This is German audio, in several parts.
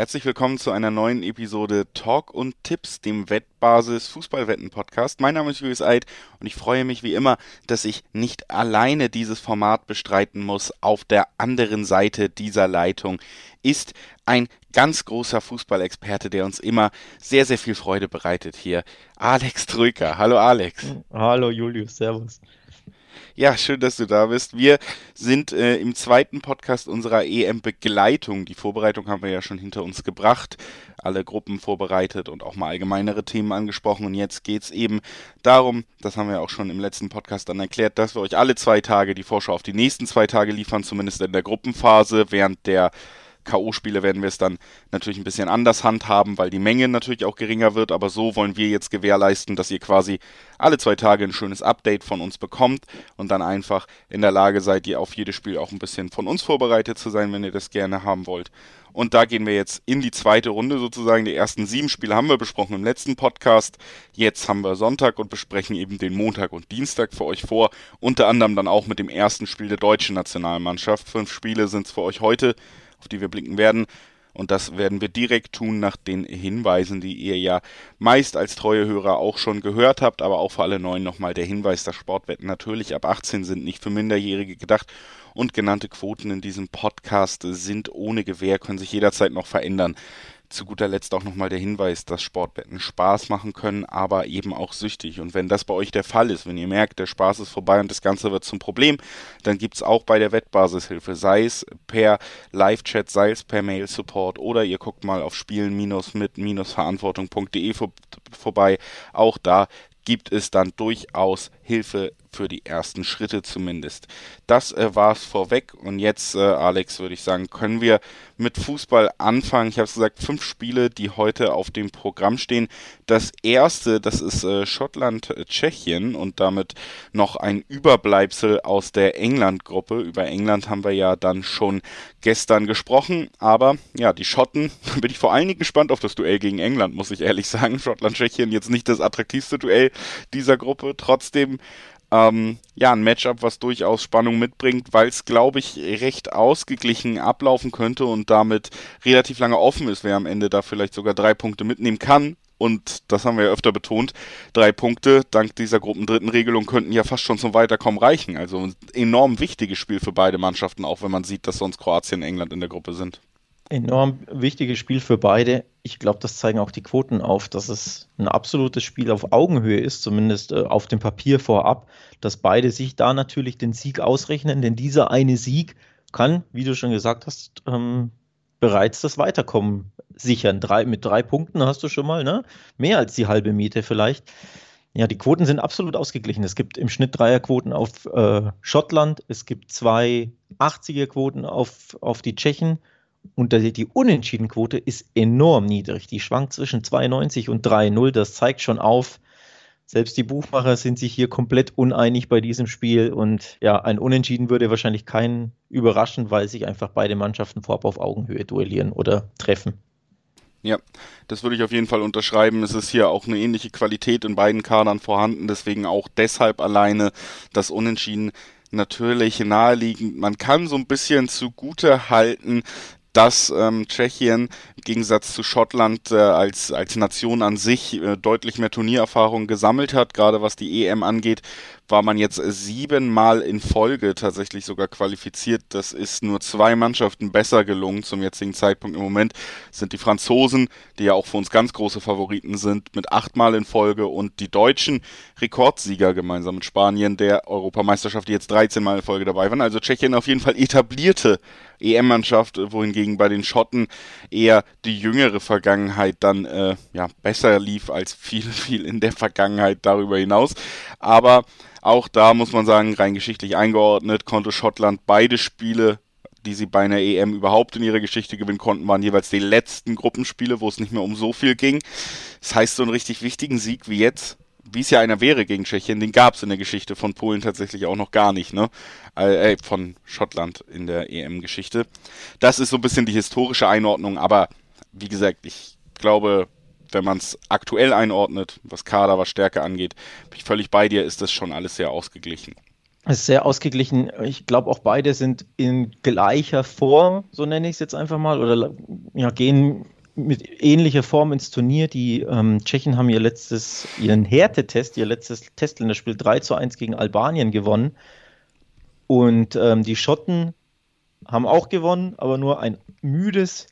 Herzlich willkommen zu einer neuen Episode Talk und Tipps, dem Wettbasis Fußballwetten Podcast. Mein Name ist Julius Eid und ich freue mich wie immer, dass ich nicht alleine dieses Format bestreiten muss. Auf der anderen Seite dieser Leitung ist ein ganz großer Fußballexperte, der uns immer sehr, sehr viel Freude bereitet hier. Alex Trücker. Hallo Alex. Hallo Julius, Servus. Ja, schön, dass du da bist. Wir sind äh, im zweiten Podcast unserer EM-Begleitung. Die Vorbereitung haben wir ja schon hinter uns gebracht, alle Gruppen vorbereitet und auch mal allgemeinere Themen angesprochen. Und jetzt geht es eben darum, das haben wir auch schon im letzten Podcast dann erklärt, dass wir euch alle zwei Tage die Vorschau auf die nächsten zwei Tage liefern, zumindest in der Gruppenphase, während der K.O.-Spiele werden wir es dann natürlich ein bisschen anders handhaben, weil die Menge natürlich auch geringer wird. Aber so wollen wir jetzt gewährleisten, dass ihr quasi alle zwei Tage ein schönes Update von uns bekommt und dann einfach in der Lage seid, ihr auf jedes Spiel auch ein bisschen von uns vorbereitet zu sein, wenn ihr das gerne haben wollt. Und da gehen wir jetzt in die zweite Runde sozusagen. Die ersten sieben Spiele haben wir besprochen im letzten Podcast. Jetzt haben wir Sonntag und besprechen eben den Montag und Dienstag für euch vor. Unter anderem dann auch mit dem ersten Spiel der deutschen Nationalmannschaft. Fünf Spiele sind es für euch heute auf die wir blicken werden. Und das werden wir direkt tun nach den Hinweisen, die ihr ja meist als treue Hörer auch schon gehört habt, aber auch für alle Neuen nochmal der Hinweis, dass Sportwetten natürlich ab 18 sind, nicht für Minderjährige gedacht und genannte Quoten in diesem Podcast sind ohne Gewähr, können sich jederzeit noch verändern zu guter Letzt auch nochmal der Hinweis, dass Sportwetten Spaß machen können, aber eben auch süchtig. Und wenn das bei euch der Fall ist, wenn ihr merkt, der Spaß ist vorbei und das Ganze wird zum Problem, dann gibt's auch bei der Wettbasishilfe, sei es per Live-Chat, sei es per Mail-Support oder ihr guckt mal auf spielen-mit-verantwortung.de vor, vorbei. Auch da gibt es dann durchaus Hilfe für die ersten Schritte zumindest. Das äh, war es vorweg und jetzt, äh, Alex, würde ich sagen, können wir mit Fußball anfangen. Ich habe es gesagt, fünf Spiele, die heute auf dem Programm stehen. Das erste, das ist äh, Schottland-Tschechien und damit noch ein Überbleibsel aus der England-Gruppe. Über England haben wir ja dann schon gestern gesprochen, aber ja, die Schotten, bin ich vor allen Dingen gespannt auf das Duell gegen England, muss ich ehrlich sagen. Schottland-Tschechien jetzt nicht das attraktivste Duell dieser Gruppe, trotzdem ähm, ja, ein Matchup, was durchaus Spannung mitbringt, weil es, glaube ich, recht ausgeglichen ablaufen könnte und damit relativ lange offen ist, wer am Ende da vielleicht sogar drei Punkte mitnehmen kann. Und das haben wir ja öfter betont. Drei Punkte dank dieser Gruppendritten Regelung könnten ja fast schon zum Weiterkommen reichen. Also ein enorm wichtiges Spiel für beide Mannschaften, auch wenn man sieht, dass sonst Kroatien und England in der Gruppe sind enorm wichtiges Spiel für beide. Ich glaube, das zeigen auch die Quoten auf, dass es ein absolutes Spiel auf Augenhöhe ist, zumindest äh, auf dem Papier vorab, dass beide sich da natürlich den Sieg ausrechnen, denn dieser eine Sieg kann, wie du schon gesagt hast, ähm, bereits das Weiterkommen sichern. Drei, mit drei Punkten hast du schon mal, ne? Mehr als die halbe Miete vielleicht. Ja, die Quoten sind absolut ausgeglichen. Es gibt im Schnitt Dreierquoten auf äh, Schottland, es gibt zwei 80er-Quoten auf, auf die Tschechen und die Unentschiedenquote ist enorm niedrig. Die schwankt zwischen 92 und 3,0. Das zeigt schon auf, selbst die Buchmacher sind sich hier komplett uneinig bei diesem Spiel. Und ja, ein Unentschieden würde wahrscheinlich keinen überraschen, weil sich einfach beide Mannschaften vorab auf Augenhöhe duellieren oder treffen. Ja, das würde ich auf jeden Fall unterschreiben. Es ist hier auch eine ähnliche Qualität in beiden Kadern vorhanden, deswegen auch deshalb alleine das Unentschieden natürlich naheliegend. Man kann so ein bisschen zugute halten, dass ähm, Tschechien im Gegensatz zu Schottland äh, als, als Nation an sich äh, deutlich mehr Turniererfahrung gesammelt hat, gerade was die EM angeht, war man jetzt siebenmal in Folge tatsächlich sogar qualifiziert. Das ist nur zwei Mannschaften besser gelungen zum jetzigen Zeitpunkt. Im Moment sind die Franzosen, die ja auch für uns ganz große Favoriten sind, mit achtmal in Folge und die Deutschen Rekordsieger gemeinsam mit Spanien der Europameisterschaft, die jetzt 13 Mal in Folge dabei waren. Also Tschechien auf jeden Fall etablierte EM-Mannschaft, wohingegen bei den Schotten eher die jüngere Vergangenheit dann äh, ja besser lief als viel, viel in der Vergangenheit darüber hinaus. Aber auch da muss man sagen, rein geschichtlich eingeordnet, konnte Schottland beide Spiele die sie bei einer EM überhaupt in ihrer Geschichte gewinnen konnten, waren jeweils die letzten Gruppenspiele, wo es nicht mehr um so viel ging. Das heißt, so einen richtig wichtigen Sieg wie jetzt, wie es ja einer wäre gegen Tschechien, den gab es in der Geschichte von Polen tatsächlich auch noch gar nicht, ne? Äh, von Schottland in der EM-Geschichte. Das ist so ein bisschen die historische Einordnung, aber wie gesagt, ich glaube, wenn man es aktuell einordnet, was Kader, was Stärke angeht, bin ich völlig bei dir, ist das schon alles sehr ausgeglichen. Es ist sehr ausgeglichen. Ich glaube, auch beide sind in gleicher Form, so nenne ich es jetzt einfach mal, oder ja, gehen mit ähnlicher Form ins Turnier. Die ähm, Tschechen haben ihr letztes, ihren Härtetest, ihr letztes Testländerspiel 3 zu 1 gegen Albanien gewonnen. Und ähm, die Schotten haben auch gewonnen, aber nur ein müdes,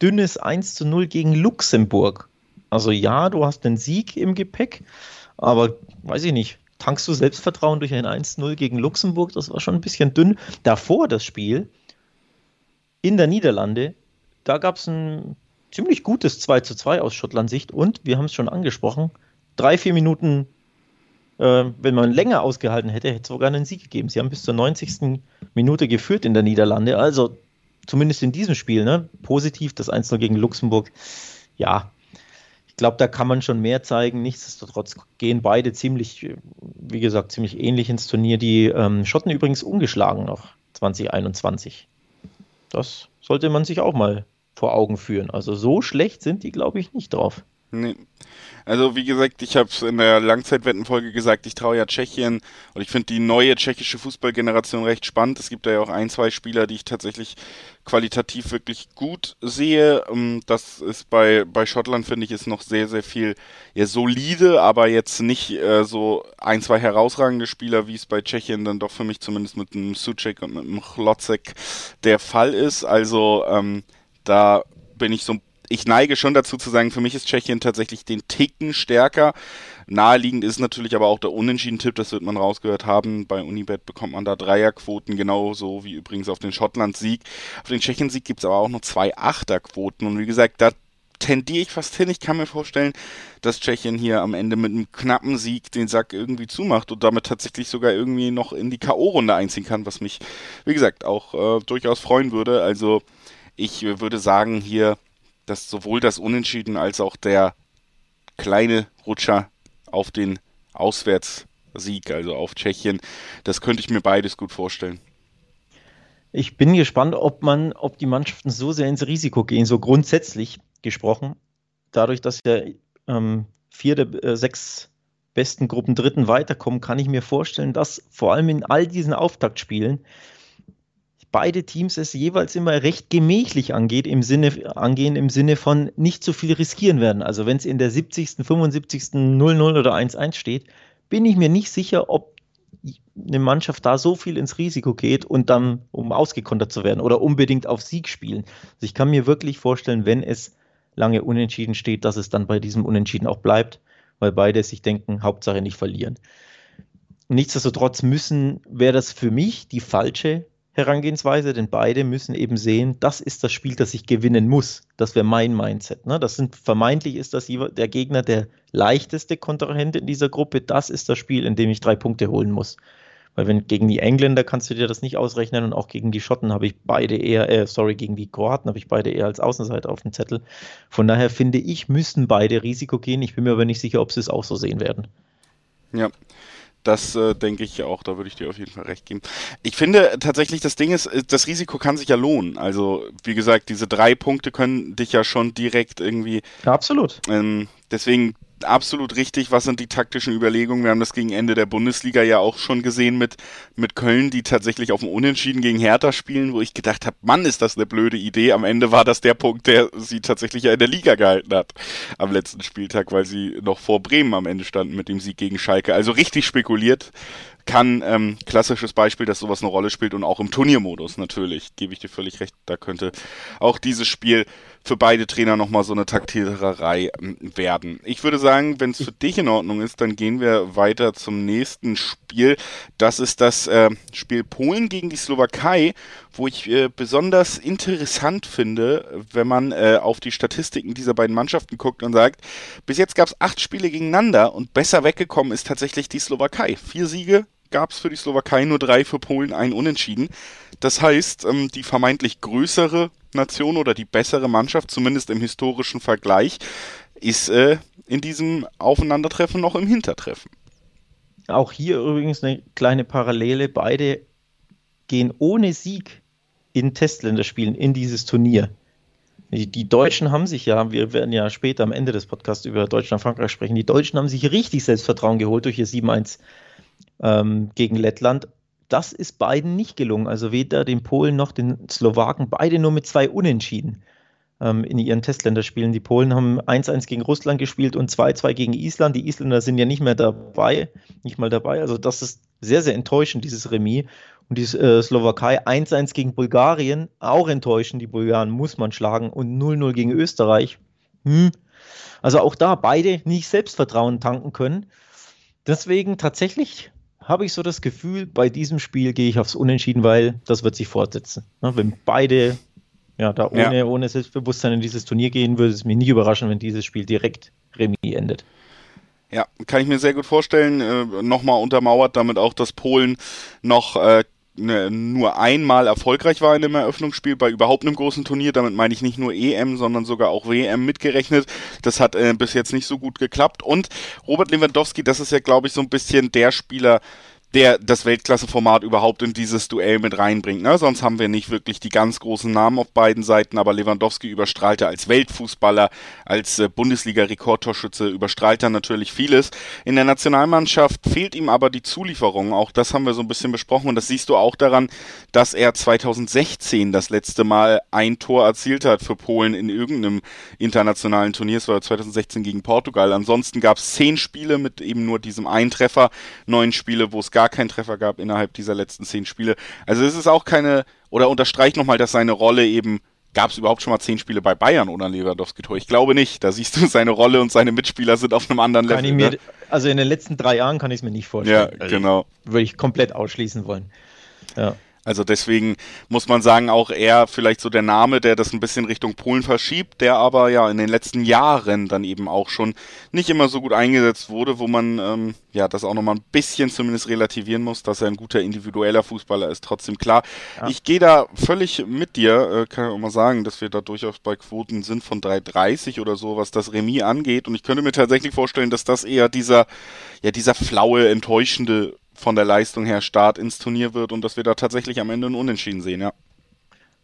dünnes 1 zu 0 gegen Luxemburg. Also ja, du hast den Sieg im Gepäck, aber weiß ich nicht, tankst du Selbstvertrauen durch ein 1-0 gegen Luxemburg? Das war schon ein bisschen dünn. Davor das Spiel in der Niederlande, da gab es ein ziemlich gutes 2 zu 2 aus Schottland-Sicht und wir haben es schon angesprochen, drei, vier Minuten, äh, wenn man länger ausgehalten hätte, hätte es sogar einen Sieg gegeben. Sie haben bis zur 90. Minute geführt in der Niederlande, also zumindest in diesem Spiel, ne? positiv das 1-0 gegen Luxemburg. Ja, glaube, da kann man schon mehr zeigen. Nichtsdestotrotz gehen beide ziemlich, wie gesagt, ziemlich ähnlich ins Turnier. Die ähm, Schotten übrigens ungeschlagen noch 2021. Das sollte man sich auch mal vor Augen führen. Also so schlecht sind die, glaube ich, nicht drauf. Nee. Also wie gesagt, ich habe es in der Langzeitwettenfolge gesagt, ich traue ja Tschechien und ich finde die neue tschechische Fußballgeneration recht spannend. Es gibt da ja auch ein, zwei Spieler, die ich tatsächlich qualitativ wirklich gut sehe. Ähm, das ist bei, bei Schottland, finde ich, ist noch sehr, sehr viel ja, solide, aber jetzt nicht äh, so ein, zwei herausragende Spieler, wie es bei Tschechien dann doch für mich zumindest mit dem Suchek und mit dem Chlocek der Fall ist. Also ähm, da bin ich so, ich neige schon dazu zu sagen, für mich ist Tschechien tatsächlich den Ticken stärker. Naheliegend ist natürlich aber auch der Unentschieden-Tipp, das wird man rausgehört haben. Bei Unibet bekommt man da Dreierquoten, genauso wie übrigens auf den Schottland-Sieg. Auf den Tschechien-Sieg gibt es aber auch noch zwei Achterquoten. Und wie gesagt, da tendiere ich fast hin. Ich kann mir vorstellen, dass Tschechien hier am Ende mit einem knappen Sieg den Sack irgendwie zumacht und damit tatsächlich sogar irgendwie noch in die K.O.-Runde einziehen kann, was mich, wie gesagt, auch äh, durchaus freuen würde. Also ich würde sagen hier, dass sowohl das Unentschieden als auch der kleine Rutscher auf den Auswärtssieg, also auf Tschechien, das könnte ich mir beides gut vorstellen. Ich bin gespannt, ob man, ob die Mannschaften so sehr ins Risiko gehen, so grundsätzlich gesprochen. Dadurch, dass ja ähm, vier der äh, sechs besten Gruppen Dritten weiterkommen, kann ich mir vorstellen, dass vor allem in all diesen Auftaktspielen beide Teams es jeweils immer recht gemächlich angeht, im Sinne, angehen im Sinne von nicht zu viel riskieren werden. Also wenn es in der 70., 75., 0-0 oder 1-1 steht, bin ich mir nicht sicher, ob eine Mannschaft da so viel ins Risiko geht und dann, um ausgekontert zu werden oder unbedingt auf Sieg spielen. Also ich kann mir wirklich vorstellen, wenn es lange unentschieden steht, dass es dann bei diesem Unentschieden auch bleibt, weil beide sich denken, Hauptsache nicht verlieren. Nichtsdestotrotz müssen, wäre das für mich die falsche Herangehensweise, denn beide müssen eben sehen, das ist das Spiel, das ich gewinnen muss. Das wäre mein Mindset. Ne? Das sind vermeintlich ist das der Gegner der leichteste Kontrahent in dieser Gruppe. Das ist das Spiel, in dem ich drei Punkte holen muss. Weil wenn gegen die Engländer kannst du dir das nicht ausrechnen und auch gegen die Schotten habe ich beide eher, äh, sorry, gegen die Kroaten habe ich beide eher als Außenseiter auf dem Zettel. Von daher finde ich, müssen beide Risiko gehen. Ich bin mir aber nicht sicher, ob sie es auch so sehen werden. Ja, das äh, denke ich auch, da würde ich dir auf jeden Fall recht geben. Ich finde tatsächlich, das Ding ist, äh, das Risiko kann sich ja lohnen. Also, wie gesagt, diese drei Punkte können dich ja schon direkt irgendwie. Ja, absolut. Ähm, deswegen absolut richtig. Was sind die taktischen Überlegungen? Wir haben das gegen Ende der Bundesliga ja auch schon gesehen mit, mit Köln, die tatsächlich auf dem Unentschieden gegen Hertha spielen, wo ich gedacht habe, Mann, ist das eine blöde Idee. Am Ende war das der Punkt, der sie tatsächlich ja in der Liga gehalten hat am letzten Spieltag, weil sie noch vor Bremen am Ende standen mit dem Sieg gegen Schalke. Also richtig spekuliert kann. Ähm, klassisches Beispiel, dass sowas eine Rolle spielt und auch im Turniermodus natürlich, gebe ich dir völlig recht. Da könnte auch dieses Spiel für beide Trainer nochmal so eine Taktiererei ähm, werden. Ich würde sagen, wenn es für dich in Ordnung ist, dann gehen wir weiter zum nächsten Spiel. Das ist das äh, Spiel Polen gegen die Slowakei, wo ich äh, besonders interessant finde, wenn man äh, auf die Statistiken dieser beiden Mannschaften guckt und sagt, bis jetzt gab es acht Spiele gegeneinander und besser weggekommen ist tatsächlich die Slowakei. Vier Siege, gab es für die Slowakei nur drei, für Polen ein Unentschieden. Das heißt, ähm, die vermeintlich größere Nation oder die bessere Mannschaft, zumindest im historischen Vergleich, ist äh, in diesem Aufeinandertreffen noch im Hintertreffen. Auch hier übrigens eine kleine Parallele. Beide gehen ohne Sieg in Testländerspielen in dieses Turnier. Die, Deutschen haben sich ja, wir werden ja später am Ende des Podcasts über Deutschland und Frankreich sprechen, die Deutschen haben sich richtig Selbstvertrauen geholt durch ihr 7-1 ähm, gegen Lettland. das ist beiden nicht gelungen. Also weder den Polen noch den Slowaken, beide nur mit zwei Unentschieden ähm, in ihren Testländerspielen. Die Polen haben 1-1 gegen Russland gespielt und 2-2 gegen Island. Die Isländer sind ja nicht mehr dabei, nicht mal dabei. Also das ist sehr, sehr enttäuschend, dieses Remis. Und die äh, Slowakei 1-1 gegen Bulgarien, auch enttäuschend. Die Bulgaren muss man schlagen. Und 0-0 gegen Österreich. Hm. Also auch da beide nicht Selbstvertrauen tanken können. Deswegen tatsächlich habe ich so das Gefühl, bei diesem Spiel gehe ich aufs Unentschieden, weil das wird sich fortsetzen. Ne, wenn beide ja, da ohne, ja. ohne Selbstbewusstsein in dieses Turnier gehen, würde es mich nicht überraschen, wenn dieses Spiel direkt Remis endet. Ja, kann ich mir sehr gut vorstellen. Äh, Nochmal untermauert damit auch, dass Polen noch äh, ne, nur einmal erfolgreich war in dem Eröffnungsspiel bei überhaupt einem großen Turnier. Damit meine ich nicht nur EM, sondern sogar auch WM mitgerechnet. Das hat äh, bis jetzt nicht so gut geklappt. Und Robert Lewandowski, das ist ja, glaube ich, so ein bisschen der Spieler, der das Weltklasse-Format überhaupt in dieses Duell mit reinbringt. Ne? Sonst haben wir nicht wirklich die ganz großen Namen auf beiden Seiten, aber Lewandowski überstrahlte als Weltfußballer, als äh, Bundesliga-Rekordtorschütze, überstrahlt er natürlich vieles. In der Nationalmannschaft fehlt ihm aber die Zulieferung. Auch das haben wir so ein bisschen besprochen und das siehst du auch daran, dass er 2016 das letzte Mal ein Tor erzielt hat für Polen in irgendeinem internationalen Turnier. Es war 2016 gegen Portugal. Ansonsten gab es zehn Spiele mit eben nur diesem Eintreffer, neun Spiele, wo es gar gar keinen Treffer gab innerhalb dieser letzten zehn Spiele. Also es ist auch keine, oder unterstreicht nochmal, dass seine Rolle eben Gab es überhaupt schon mal zehn Spiele bei Bayern ohne Lewandowski-Tor? Ich glaube nicht. Da siehst du, seine Rolle und seine Mitspieler sind auf einem anderen kann Level. Mir, ne? Also in den letzten drei Jahren kann ich es mir nicht vorstellen. Ja, genau. Also würde ich komplett ausschließen wollen. Ja. Also deswegen muss man sagen, auch er vielleicht so der Name, der das ein bisschen Richtung Polen verschiebt, der aber ja in den letzten Jahren dann eben auch schon nicht immer so gut eingesetzt wurde, wo man ähm, ja das auch nochmal ein bisschen zumindest relativieren muss, dass er ein guter individueller Fußballer ist. Trotzdem klar, ja. ich gehe da völlig mit dir, äh, kann ich auch mal sagen, dass wir da durchaus bei Quoten sind von 3,30 oder so, was das Remis angeht. Und ich könnte mir tatsächlich vorstellen, dass das eher dieser, ja, dieser flaue, enttäuschende von der Leistung her Start ins Turnier wird und dass wir da tatsächlich am Ende ein Unentschieden sehen, ja.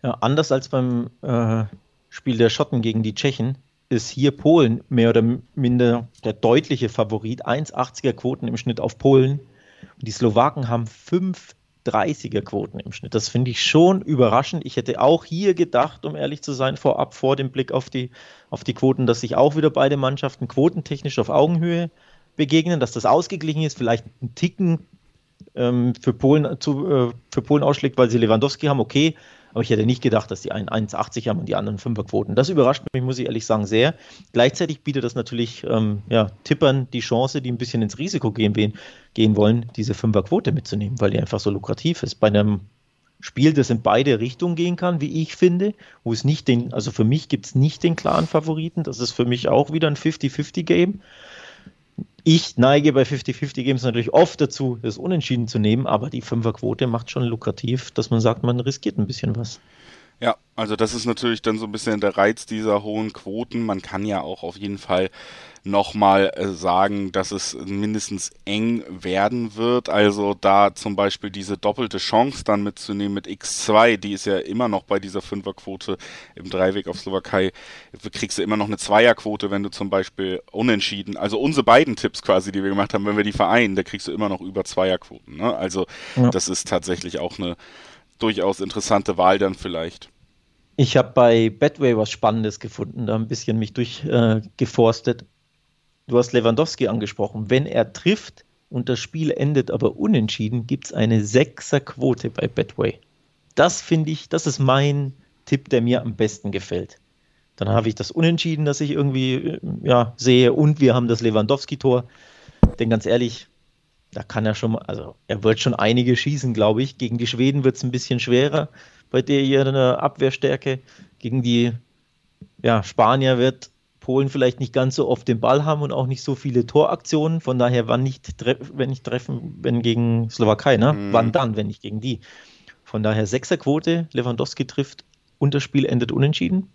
Ja, anders als beim äh, Spiel der Schotten gegen die Tschechen ist hier Polen mehr oder minder der deutliche Favorit. 1,80er Quoten im Schnitt auf Polen. Und die Slowaken haben 5,30er Quoten im Schnitt. Das finde ich schon überraschend. Ich hätte auch hier gedacht, um ehrlich zu sein, vorab vor dem Blick auf die, auf die Quoten, dass sich auch wieder beide Mannschaften quotentechnisch auf Augenhöhe begegnen, dass das ausgeglichen ist, vielleicht ein Ticken ähm, für, Polen zu, äh, für Polen ausschlägt, weil sie Lewandowski haben, okay. Aber ich hätte nicht gedacht, dass die einen 1,80 haben und die anderen 5er Quoten. Das überrascht mich, muss ich ehrlich sagen, sehr. Gleichzeitig bietet das natürlich ähm, ja, Tippern die Chance, die ein bisschen ins Risiko gehen, gehen wollen, diese 5er Quote mitzunehmen, weil die einfach so lukrativ ist. Bei einem Spiel, das in beide Richtungen gehen kann, wie ich finde, wo es nicht den, also für mich gibt es nicht den klaren Favoriten. Das ist für mich auch wieder ein 50-50-Game. Ich neige bei 50-50 Games natürlich oft dazu, das Unentschieden zu nehmen, aber die Fünferquote macht schon lukrativ, dass man sagt, man riskiert ein bisschen was. Ja, also das ist natürlich dann so ein bisschen der Reiz dieser hohen Quoten. Man kann ja auch auf jeden Fall nochmal äh, sagen, dass es mindestens eng werden wird. Also da zum Beispiel diese doppelte Chance dann mitzunehmen mit X2, die ist ja immer noch bei dieser Fünferquote im Dreiweg auf Slowakei, kriegst du immer noch eine Zweierquote, wenn du zum Beispiel unentschieden, also unsere beiden Tipps quasi, die wir gemacht haben, wenn wir die vereinen, da kriegst du immer noch über Zweierquoten. Ne? Also ja. das ist tatsächlich auch eine durchaus interessante Wahl dann vielleicht. Ich habe bei Betway was Spannendes gefunden, da ein bisschen mich durchgeforstet. Äh, du hast Lewandowski angesprochen. Wenn er trifft und das Spiel endet aber unentschieden, gibt es eine Sechserquote bei Betway. Das finde ich, das ist mein Tipp, der mir am besten gefällt. Dann habe ich das Unentschieden, das ich irgendwie äh, ja, sehe, und wir haben das Lewandowski-Tor. Denn ganz ehrlich, da kann er schon, also er wird schon einige schießen, glaube ich. Gegen die Schweden wird es ein bisschen schwerer bei der hier eine Abwehrstärke. Gegen die ja, Spanier wird Polen vielleicht nicht ganz so oft den Ball haben und auch nicht so viele Toraktionen. Von daher, wann nicht, wenn nicht treffen, wenn gegen Slowakei, ne? Mhm. Wann dann, wenn nicht gegen die? Von daher Sechserquote, Lewandowski trifft und das Spiel endet unentschieden.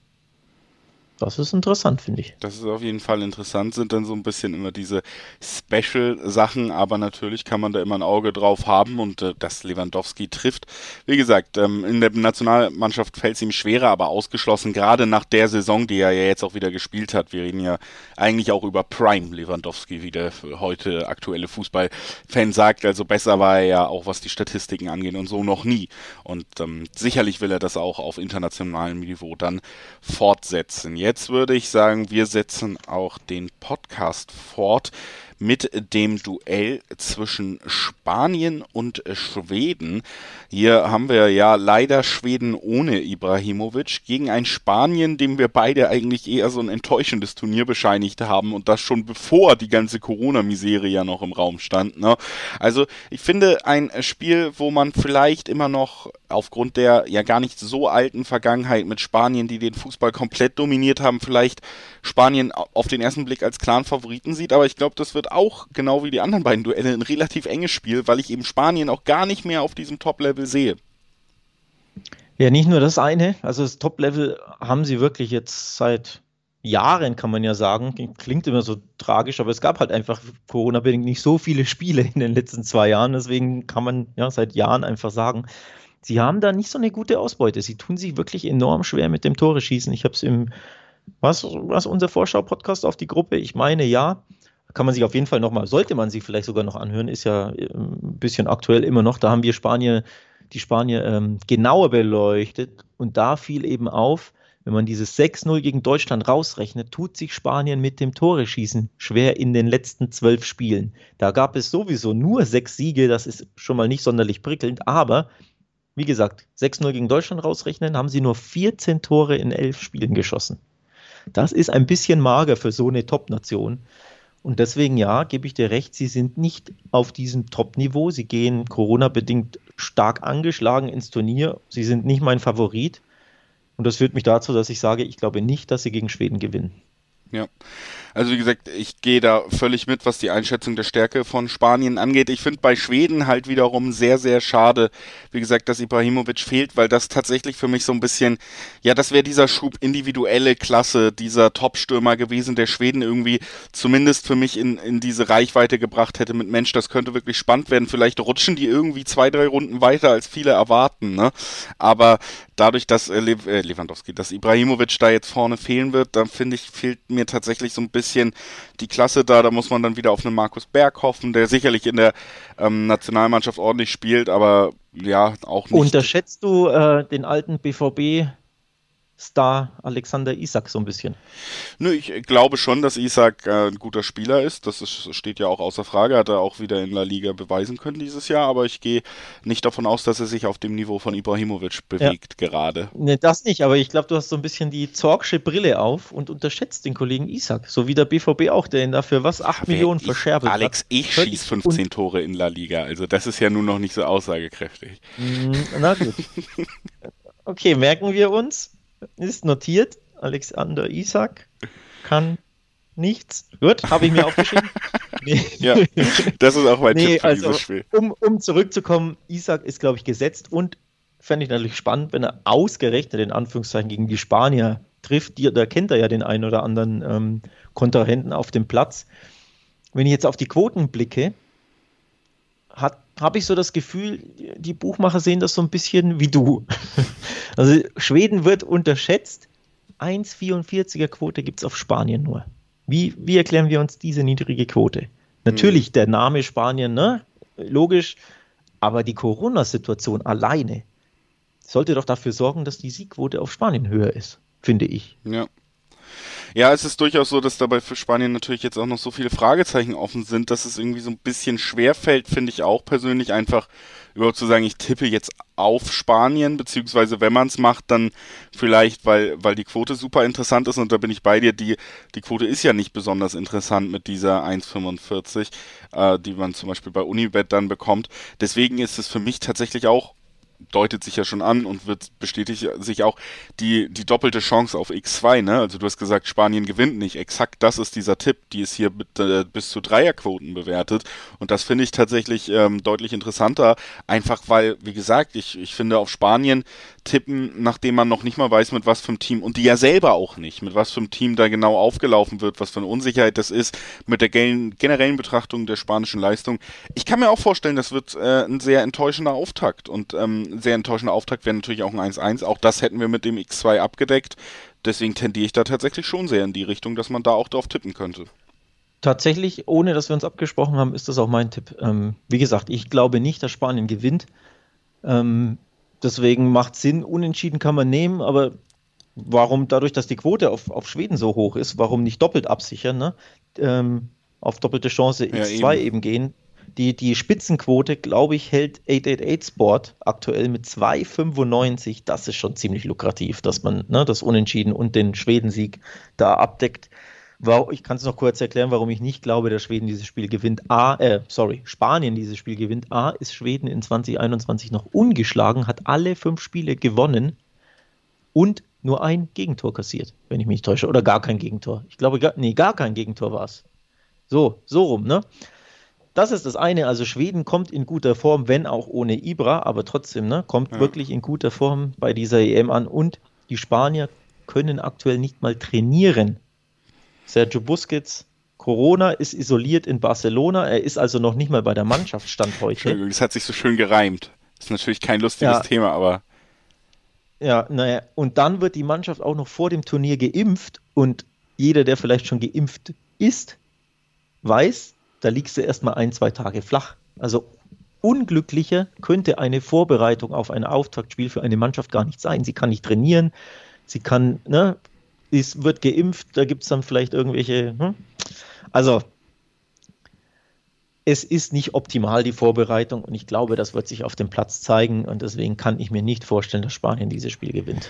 Das ist interessant, finde ich. Das ist auf jeden Fall interessant, sind dann so ein bisschen immer diese Special-Sachen, aber natürlich kann man da immer ein Auge drauf haben und äh, dass Lewandowski trifft. Wie gesagt, ähm, in der Nationalmannschaft fällt es ihm schwerer, aber ausgeschlossen, gerade nach der Saison, die er ja jetzt auch wieder gespielt hat. Wir reden ja eigentlich auch über Prime Lewandowski, wie der heute aktuelle Fußballfan sagt. Also besser war er ja auch, was die Statistiken angeht und so noch nie. Und ähm, sicherlich will er das auch auf internationalem Niveau dann fortsetzen. Jetzt würde ich sagen, wir setzen auch den Podcast fort mit dem Duell zwischen Spanien und Schweden. Hier haben wir ja leider Schweden ohne Ibrahimovic gegen ein Spanien, dem wir beide eigentlich eher so ein enttäuschendes Turnier bescheinigt haben und das schon bevor die ganze Corona-Misere ja noch im Raum stand. Ne? Also ich finde ein Spiel, wo man vielleicht immer noch aufgrund der ja gar nicht so alten Vergangenheit mit Spanien, die den Fußball komplett dominiert haben, vielleicht Spanien auf den ersten Blick als klaren Favoriten sieht, aber ich glaube, das wird auch, genau wie die anderen beiden Duelle, ein relativ enges Spiel, weil ich eben Spanien auch gar nicht mehr auf diesem Top-Level sehe. Ja, nicht nur das eine, also das Top-Level haben sie wirklich jetzt seit Jahren, kann man ja sagen. Klingt immer so tragisch, aber es gab halt einfach Corona-bedingt nicht so viele Spiele in den letzten zwei Jahren. Deswegen kann man ja seit Jahren einfach sagen, sie haben da nicht so eine gute Ausbeute. Sie tun sich wirklich enorm schwer mit dem Tore schießen. Ich habe es im was, was unser Vorschau-Podcast auf die Gruppe? Ich meine ja. Kann man sich auf jeden Fall nochmal, sollte man sich vielleicht sogar noch anhören, ist ja ähm, ein bisschen aktuell immer noch. Da haben wir Spanier, die Spanier ähm, genauer beleuchtet und da fiel eben auf, wenn man dieses 6-0 gegen Deutschland rausrechnet, tut sich Spanien mit dem Tore-Schießen schwer in den letzten zwölf Spielen. Da gab es sowieso nur sechs Siege, das ist schon mal nicht sonderlich prickelnd, aber wie gesagt, 6-0 gegen Deutschland rausrechnen, haben sie nur 14 Tore in elf Spielen geschossen. Das ist ein bisschen mager für so eine Top-Nation. Und deswegen, ja, gebe ich dir recht, sie sind nicht auf diesem Top-Niveau. Sie gehen Corona-bedingt stark angeschlagen ins Turnier. Sie sind nicht mein Favorit. Und das führt mich dazu, dass ich sage, ich glaube nicht, dass sie gegen Schweden gewinnen. Ja. Also wie gesagt, ich gehe da völlig mit, was die Einschätzung der Stärke von Spanien angeht. Ich finde bei Schweden halt wiederum sehr, sehr schade, wie gesagt, dass Ibrahimovic fehlt, weil das tatsächlich für mich so ein bisschen, ja, das wäre dieser Schub individuelle Klasse, dieser Top-Stürmer gewesen, der Schweden irgendwie zumindest für mich in, in diese Reichweite gebracht hätte mit Mensch, das könnte wirklich spannend werden. Vielleicht rutschen die irgendwie zwei, drei Runden weiter, als viele erwarten, ne? Aber dadurch, dass äh, äh Lewandowski, dass Ibrahimovic da jetzt vorne fehlen wird, dann finde ich, fehlt mir tatsächlich so ein bisschen bisschen die Klasse da. Da muss man dann wieder auf einen Markus Berg hoffen, der sicherlich in der ähm, Nationalmannschaft ordentlich spielt, aber ja, auch nicht. Unterschätzt du äh, den alten BVB Star Alexander Isak so ein bisschen. Nö, ich glaube schon, dass Isak äh, ein guter Spieler ist. Das ist, steht ja auch außer Frage. Hat er auch wieder in La Liga beweisen können dieses Jahr. Aber ich gehe nicht davon aus, dass er sich auf dem Niveau von Ibrahimovic bewegt ja. gerade. Nee, das nicht. Aber ich glaube, du hast so ein bisschen die Zorgsche Brille auf und unterschätzt den Kollegen Isak. So wie der BVB auch, der ihn dafür was? 8 Millionen ich, verscherbelt Alex, hat. ich schieße 15 Tore in La Liga. Also das ist ja nun noch nicht so aussagekräftig. Mm, na gut. Okay, merken wir uns ist notiert. Alexander Isak kann nichts. Gut, habe ich mir aufgeschrieben. Nee. Ja, das ist auch mein nee, Tipp für also, dieses Spiel. Um, um zurückzukommen, Isak ist, glaube ich, gesetzt und fände ich natürlich spannend, wenn er ausgerechnet in Anführungszeichen gegen die Spanier trifft. Die, da kennt er ja den einen oder anderen ähm, Kontrahenten auf dem Platz. Wenn ich jetzt auf die Quoten blicke, habe ich so das Gefühl, die Buchmacher sehen das so ein bisschen wie du. Also Schweden wird unterschätzt. 1,44er Quote gibt es auf Spanien nur. Wie, wie erklären wir uns diese niedrige Quote? Natürlich hm. der Name Spanien, ne? Logisch. Aber die Corona-Situation alleine sollte doch dafür sorgen, dass die Siegquote auf Spanien höher ist, finde ich. Ja. Ja, es ist durchaus so, dass dabei für Spanien natürlich jetzt auch noch so viele Fragezeichen offen sind, dass es irgendwie so ein bisschen schwer fällt, finde ich auch persönlich einfach überhaupt zu sagen, ich tippe jetzt auf Spanien, beziehungsweise wenn man es macht, dann vielleicht, weil, weil die Quote super interessant ist und da bin ich bei dir, die, die Quote ist ja nicht besonders interessant mit dieser 1,45, äh, die man zum Beispiel bei Unibet dann bekommt. Deswegen ist es für mich tatsächlich auch deutet sich ja schon an und wird bestätigt sich auch die, die doppelte Chance auf X2, ne? Also du hast gesagt, Spanien gewinnt nicht. Exakt das ist dieser Tipp, die ist hier mit, äh, bis zu Dreierquoten bewertet. Und das finde ich tatsächlich ähm, deutlich interessanter, einfach weil, wie gesagt, ich, ich finde auf Spanien tippen, nachdem man noch nicht mal weiß, mit was für einem Team, und die ja selber auch nicht, mit was für einem Team da genau aufgelaufen wird, was für eine Unsicherheit das ist, mit der generellen Betrachtung der spanischen Leistung. Ich kann mir auch vorstellen, das wird äh, ein sehr enttäuschender Auftakt. Und ähm, ein sehr enttäuschender Auftakt wäre natürlich auch ein 1-1. Auch das hätten wir mit dem X2 abgedeckt. Deswegen tendiere ich da tatsächlich schon sehr in die Richtung, dass man da auch drauf tippen könnte. Tatsächlich, ohne dass wir uns abgesprochen haben, ist das auch mein Tipp. Ähm, wie gesagt, ich glaube nicht, dass Spanien gewinnt. Ähm, deswegen macht Sinn, unentschieden kann man nehmen, aber warum dadurch, dass die Quote auf, auf Schweden so hoch ist, warum nicht doppelt absichern, ne? ähm, auf doppelte Chance X2 ja, eben. eben. gehen. Die, die Spitzenquote, glaube ich, hält 888 Sport aktuell mit 2,95. Das ist schon ziemlich lukrativ, dass man ne, das Unentschieden und den Schwedensieg da abdeckt. Ich kann es noch kurz erklären, warum ich nicht glaube, dass Schweden dieses Spiel gewinnt. A, äh, sorry, Spanien dieses Spiel gewinnt. A, ist Schweden in 2021 noch ungeschlagen, hat alle fünf Spiele gewonnen und nur ein Gegentor kassiert, wenn ich mich nicht täusche. Oder gar kein Gegentor. Ich glaube, gar, nee, gar kein Gegentor war es. So, so rum, ne? Das ist das eine. Also Schweden kommt in guter Form, wenn auch ohne Ibra, aber trotzdem, ne? Kommt ja. wirklich in guter Form bei dieser EM an. Und die Spanier können aktuell nicht mal trainieren. Sergio Busquets, Corona ist isoliert in Barcelona. Er ist also noch nicht mal bei der Mannschaft stand heute. Das hat sich so schön gereimt. Das ist natürlich kein lustiges ja. Thema, aber ja, naja, und dann wird die Mannschaft auch noch vor dem Turnier geimpft und jeder, der vielleicht schon geimpft ist, weiß, da liegst du erstmal ein, zwei Tage flach. Also unglücklicher könnte eine Vorbereitung auf ein Auftaktspiel für eine Mannschaft gar nicht sein. Sie kann nicht trainieren, sie kann, ne, es wird geimpft, da gibt es dann vielleicht irgendwelche, hm? also es ist nicht optimal, die Vorbereitung, und ich glaube, das wird sich auf dem Platz zeigen. Und deswegen kann ich mir nicht vorstellen, dass Spanien dieses Spiel gewinnt.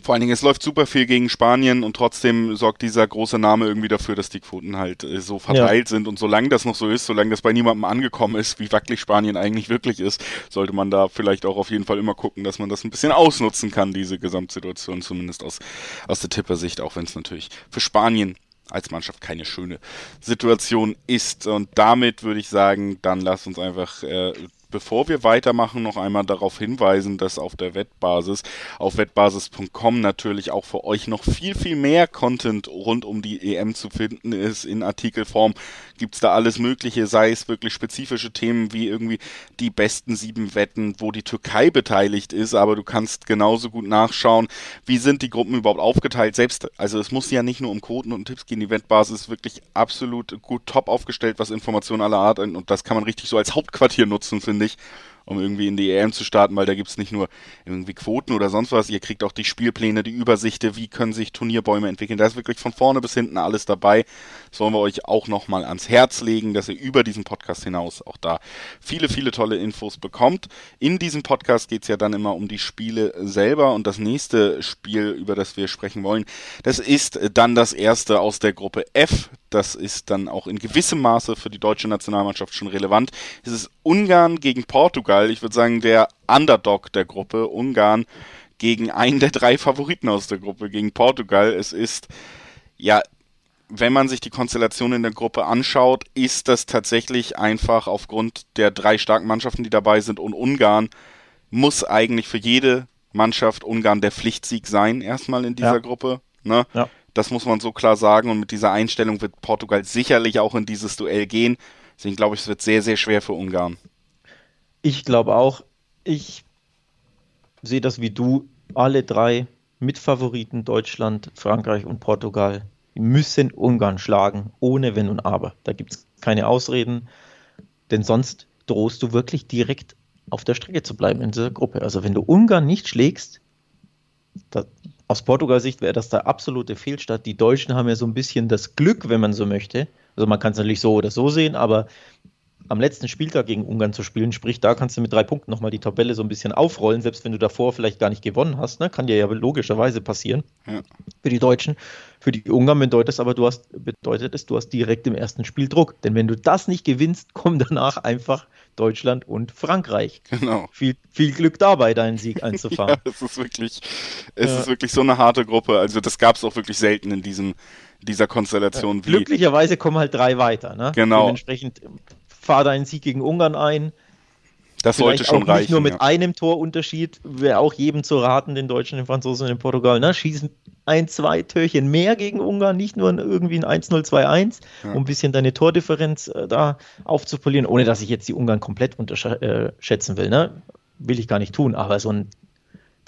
Vor allen Dingen, es läuft super viel gegen Spanien und trotzdem sorgt dieser große Name irgendwie dafür, dass die Quoten halt äh, so verteilt ja. sind. Und solange das noch so ist, solange das bei niemandem angekommen ist, wie wackelig Spanien eigentlich wirklich ist, sollte man da vielleicht auch auf jeden Fall immer gucken, dass man das ein bisschen ausnutzen kann, diese Gesamtsituation, zumindest aus, aus der Tippersicht, auch wenn es natürlich für Spanien als Mannschaft keine schöne Situation ist. Und damit würde ich sagen, dann lasst uns einfach äh, bevor wir weitermachen, noch einmal darauf hinweisen, dass auf der Wettbasis, auf wettbasis.com natürlich auch für euch noch viel, viel mehr Content rund um die EM zu finden ist. In Artikelform gibt es da alles Mögliche, sei es wirklich spezifische Themen wie irgendwie die besten sieben Wetten, wo die Türkei beteiligt ist, aber du kannst genauso gut nachschauen, wie sind die Gruppen überhaupt aufgeteilt. Selbst, also es muss ja nicht nur um Quoten und Tipps gehen, die Wettbasis ist wirklich absolut gut top aufgestellt, was Informationen aller Art und das kann man richtig so als Hauptquartier nutzen, finde ich, um irgendwie in die EM zu starten, weil da gibt es nicht nur irgendwie Quoten oder sonst was, ihr kriegt auch die Spielpläne, die Übersichte, wie können sich Turnierbäume entwickeln. Da ist wirklich von vorne bis hinten alles dabei. Das wollen wir euch auch nochmal ans Herz legen, dass ihr über diesen Podcast hinaus auch da viele, viele tolle Infos bekommt. In diesem Podcast geht es ja dann immer um die Spiele selber und das nächste Spiel, über das wir sprechen wollen, das ist dann das erste aus der Gruppe F. Das ist dann auch in gewissem Maße für die deutsche Nationalmannschaft schon relevant. Es ist Ungarn gegen Portugal. Ich würde sagen, der Underdog der Gruppe. Ungarn gegen einen der drei Favoriten aus der Gruppe, gegen Portugal. Es ist, ja, wenn man sich die Konstellation in der Gruppe anschaut, ist das tatsächlich einfach aufgrund der drei starken Mannschaften, die dabei sind und Ungarn muss eigentlich für jede Mannschaft Ungarn der Pflichtsieg sein, erstmal in dieser ja. Gruppe. Ne? Ja. Das muss man so klar sagen und mit dieser Einstellung wird Portugal sicherlich auch in dieses Duell gehen. Deswegen glaube ich, es wird sehr, sehr schwer für Ungarn. Ich glaube auch. Ich sehe das wie du. Alle drei Mitfavoriten Deutschland, Frankreich und Portugal müssen Ungarn schlagen, ohne Wenn und Aber. Da gibt es keine Ausreden, denn sonst drohst du wirklich direkt auf der Strecke zu bleiben in dieser Gruppe. Also wenn du Ungarn nicht schlägst, da, aus Portugals Sicht wäre das der absolute Fehlstart. Die Deutschen haben ja so ein bisschen das Glück, wenn man so möchte. Also man kann es natürlich so oder so sehen, aber am letzten Spieltag gegen Ungarn zu spielen, sprich, da kannst du mit drei Punkten nochmal die Tabelle so ein bisschen aufrollen, selbst wenn du davor vielleicht gar nicht gewonnen hast, ne? kann dir ja logischerweise passieren. Ja. Für die Deutschen. Für die Ungarn bedeutet es aber, du hast, bedeutet es, du hast direkt im ersten Spiel Druck. Denn wenn du das nicht gewinnst, kommen danach einfach Deutschland und Frankreich. Genau. Viel, viel Glück dabei, deinen Sieg einzufahren. ja, es ist wirklich, es ja. ist wirklich so eine harte Gruppe. Also das gab es auch wirklich selten in diesem, dieser Konstellation. Ja, glücklicherweise kommen halt drei weiter. Ne? Genau. Dementsprechend fahr deinen Sieg gegen Ungarn ein. Das sollte schon auch reichen. Nicht nur mit ja. einem Torunterschied, wäre auch jedem zu raten, den Deutschen, den Franzosen und den Portugal, ne? schießen ein, zwei Türchen mehr gegen Ungarn, nicht nur irgendwie ein 1-0, 2-1, ja. um ein bisschen deine Tordifferenz äh, da aufzupolieren, ohne dass ich jetzt die Ungarn komplett unterschätzen äh, will. Ne? Will ich gar nicht tun, aber so ein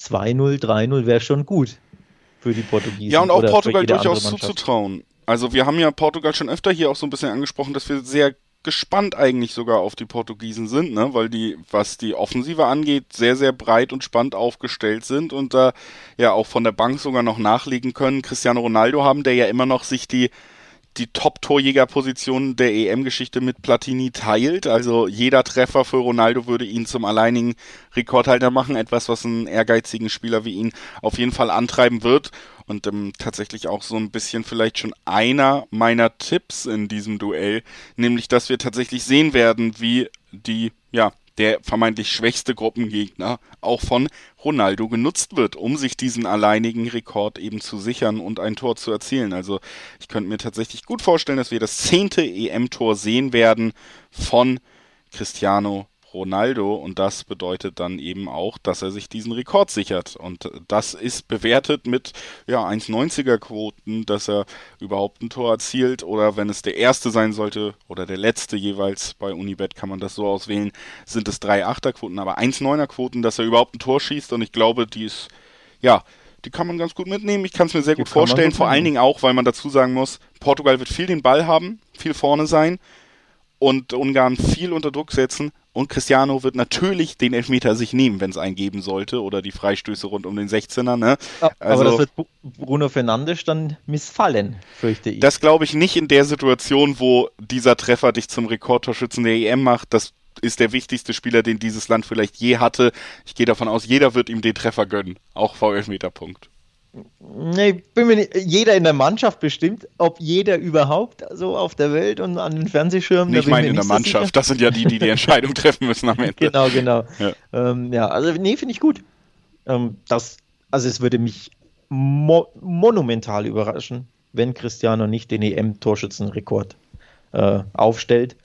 2-0, 3-0 wäre schon gut für die Portugiesen. Ja, und auch Portugal durchaus zuzutrauen. Also wir haben ja Portugal schon öfter hier auch so ein bisschen angesprochen, dass wir sehr gespannt eigentlich sogar auf die Portugiesen sind, ne? weil die, was die Offensive angeht, sehr, sehr breit und spannend aufgestellt sind und da äh, ja auch von der Bank sogar noch nachlegen können. Cristiano Ronaldo haben, der ja immer noch sich die die Top-Torjägerposition der EM-Geschichte mit Platini teilt. Also jeder Treffer für Ronaldo würde ihn zum alleinigen Rekordhalter machen. Etwas, was einen ehrgeizigen Spieler wie ihn auf jeden Fall antreiben wird und ähm, tatsächlich auch so ein bisschen vielleicht schon einer meiner Tipps in diesem Duell, nämlich dass wir tatsächlich sehen werden, wie die, ja, der vermeintlich schwächste Gruppengegner auch von Ronaldo genutzt wird, um sich diesen alleinigen Rekord eben zu sichern und ein Tor zu erzielen. Also ich könnte mir tatsächlich gut vorstellen, dass wir das zehnte EM-Tor sehen werden von Cristiano Ronaldo und das bedeutet dann eben auch, dass er sich diesen Rekord sichert. Und das ist bewertet mit ja 1,90er Quoten, dass er überhaupt ein Tor erzielt oder wenn es der erste sein sollte oder der letzte jeweils bei Unibet kann man das so auswählen, sind es 3,8er Quoten, aber 1,9er Quoten, dass er überhaupt ein Tor schießt. Und ich glaube, die ist ja die kann man ganz gut mitnehmen. Ich kann es mir sehr die gut vorstellen, vor allen Dingen auch, weil man dazu sagen muss, Portugal wird viel den Ball haben, viel vorne sein und Ungarn viel unter Druck setzen und Cristiano wird natürlich den Elfmeter sich nehmen, wenn es einen geben sollte, oder die Freistöße rund um den 16er. Ne? Also, Aber das wird Bruno Fernandes dann missfallen, fürchte ich. Das glaube ich nicht in der Situation, wo dieser Treffer dich zum Rekordtorschützen der EM macht. Das ist der wichtigste Spieler, den dieses Land vielleicht je hatte. Ich gehe davon aus, jeder wird ihm den Treffer gönnen, auch vor Elfmeterpunkt. Nee, bin mir nicht, jeder in der Mannschaft bestimmt, ob jeder überhaupt so auf der Welt und an den Fernsehschirmen. Ich meine in der Mannschaft, so das sind ja die, die die Entscheidung treffen müssen am Ende. Genau, genau. Ja, ähm, ja also nee, finde ich gut. Ähm, das, also es würde mich mo monumental überraschen, wenn Cristiano nicht den EM-Torschützenrekord äh, aufstellt.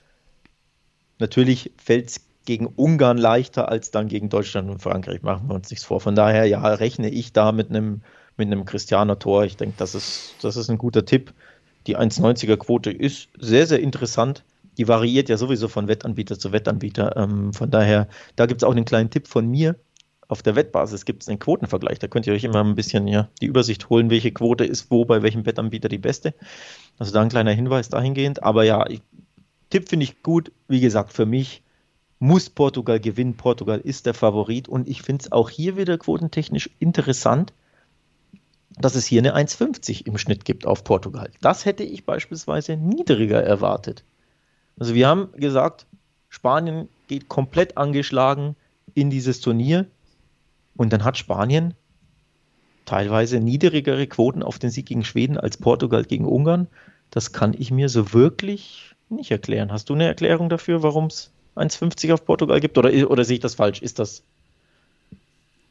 Natürlich fällt es gegen Ungarn leichter als dann gegen Deutschland und Frankreich, machen wir uns nichts vor. Von daher, ja, rechne ich da mit einem mit einem Cristiano-Tor. Ich denke, das ist, das ist ein guter Tipp. Die 1,90er-Quote ist sehr, sehr interessant. Die variiert ja sowieso von Wettanbieter zu Wettanbieter. Ähm, von daher, da gibt es auch einen kleinen Tipp von mir. Auf der Wettbasis gibt es einen Quotenvergleich. Da könnt ihr euch immer ein bisschen ja, die Übersicht holen, welche Quote ist wo bei welchem Wettanbieter die beste. Also da ein kleiner Hinweis dahingehend. Aber ja, ich, Tipp finde ich gut. Wie gesagt, für mich muss Portugal gewinnen. Portugal ist der Favorit und ich finde es auch hier wieder quotentechnisch interessant dass es hier eine 1,50 im Schnitt gibt auf Portugal. Das hätte ich beispielsweise niedriger erwartet. Also wir haben gesagt, Spanien geht komplett angeschlagen in dieses Turnier und dann hat Spanien teilweise niedrigere Quoten auf den Sieg gegen Schweden als Portugal gegen Ungarn. Das kann ich mir so wirklich nicht erklären. Hast du eine Erklärung dafür, warum es 1,50 auf Portugal gibt? Oder, oder sehe ich das falsch? Ist das.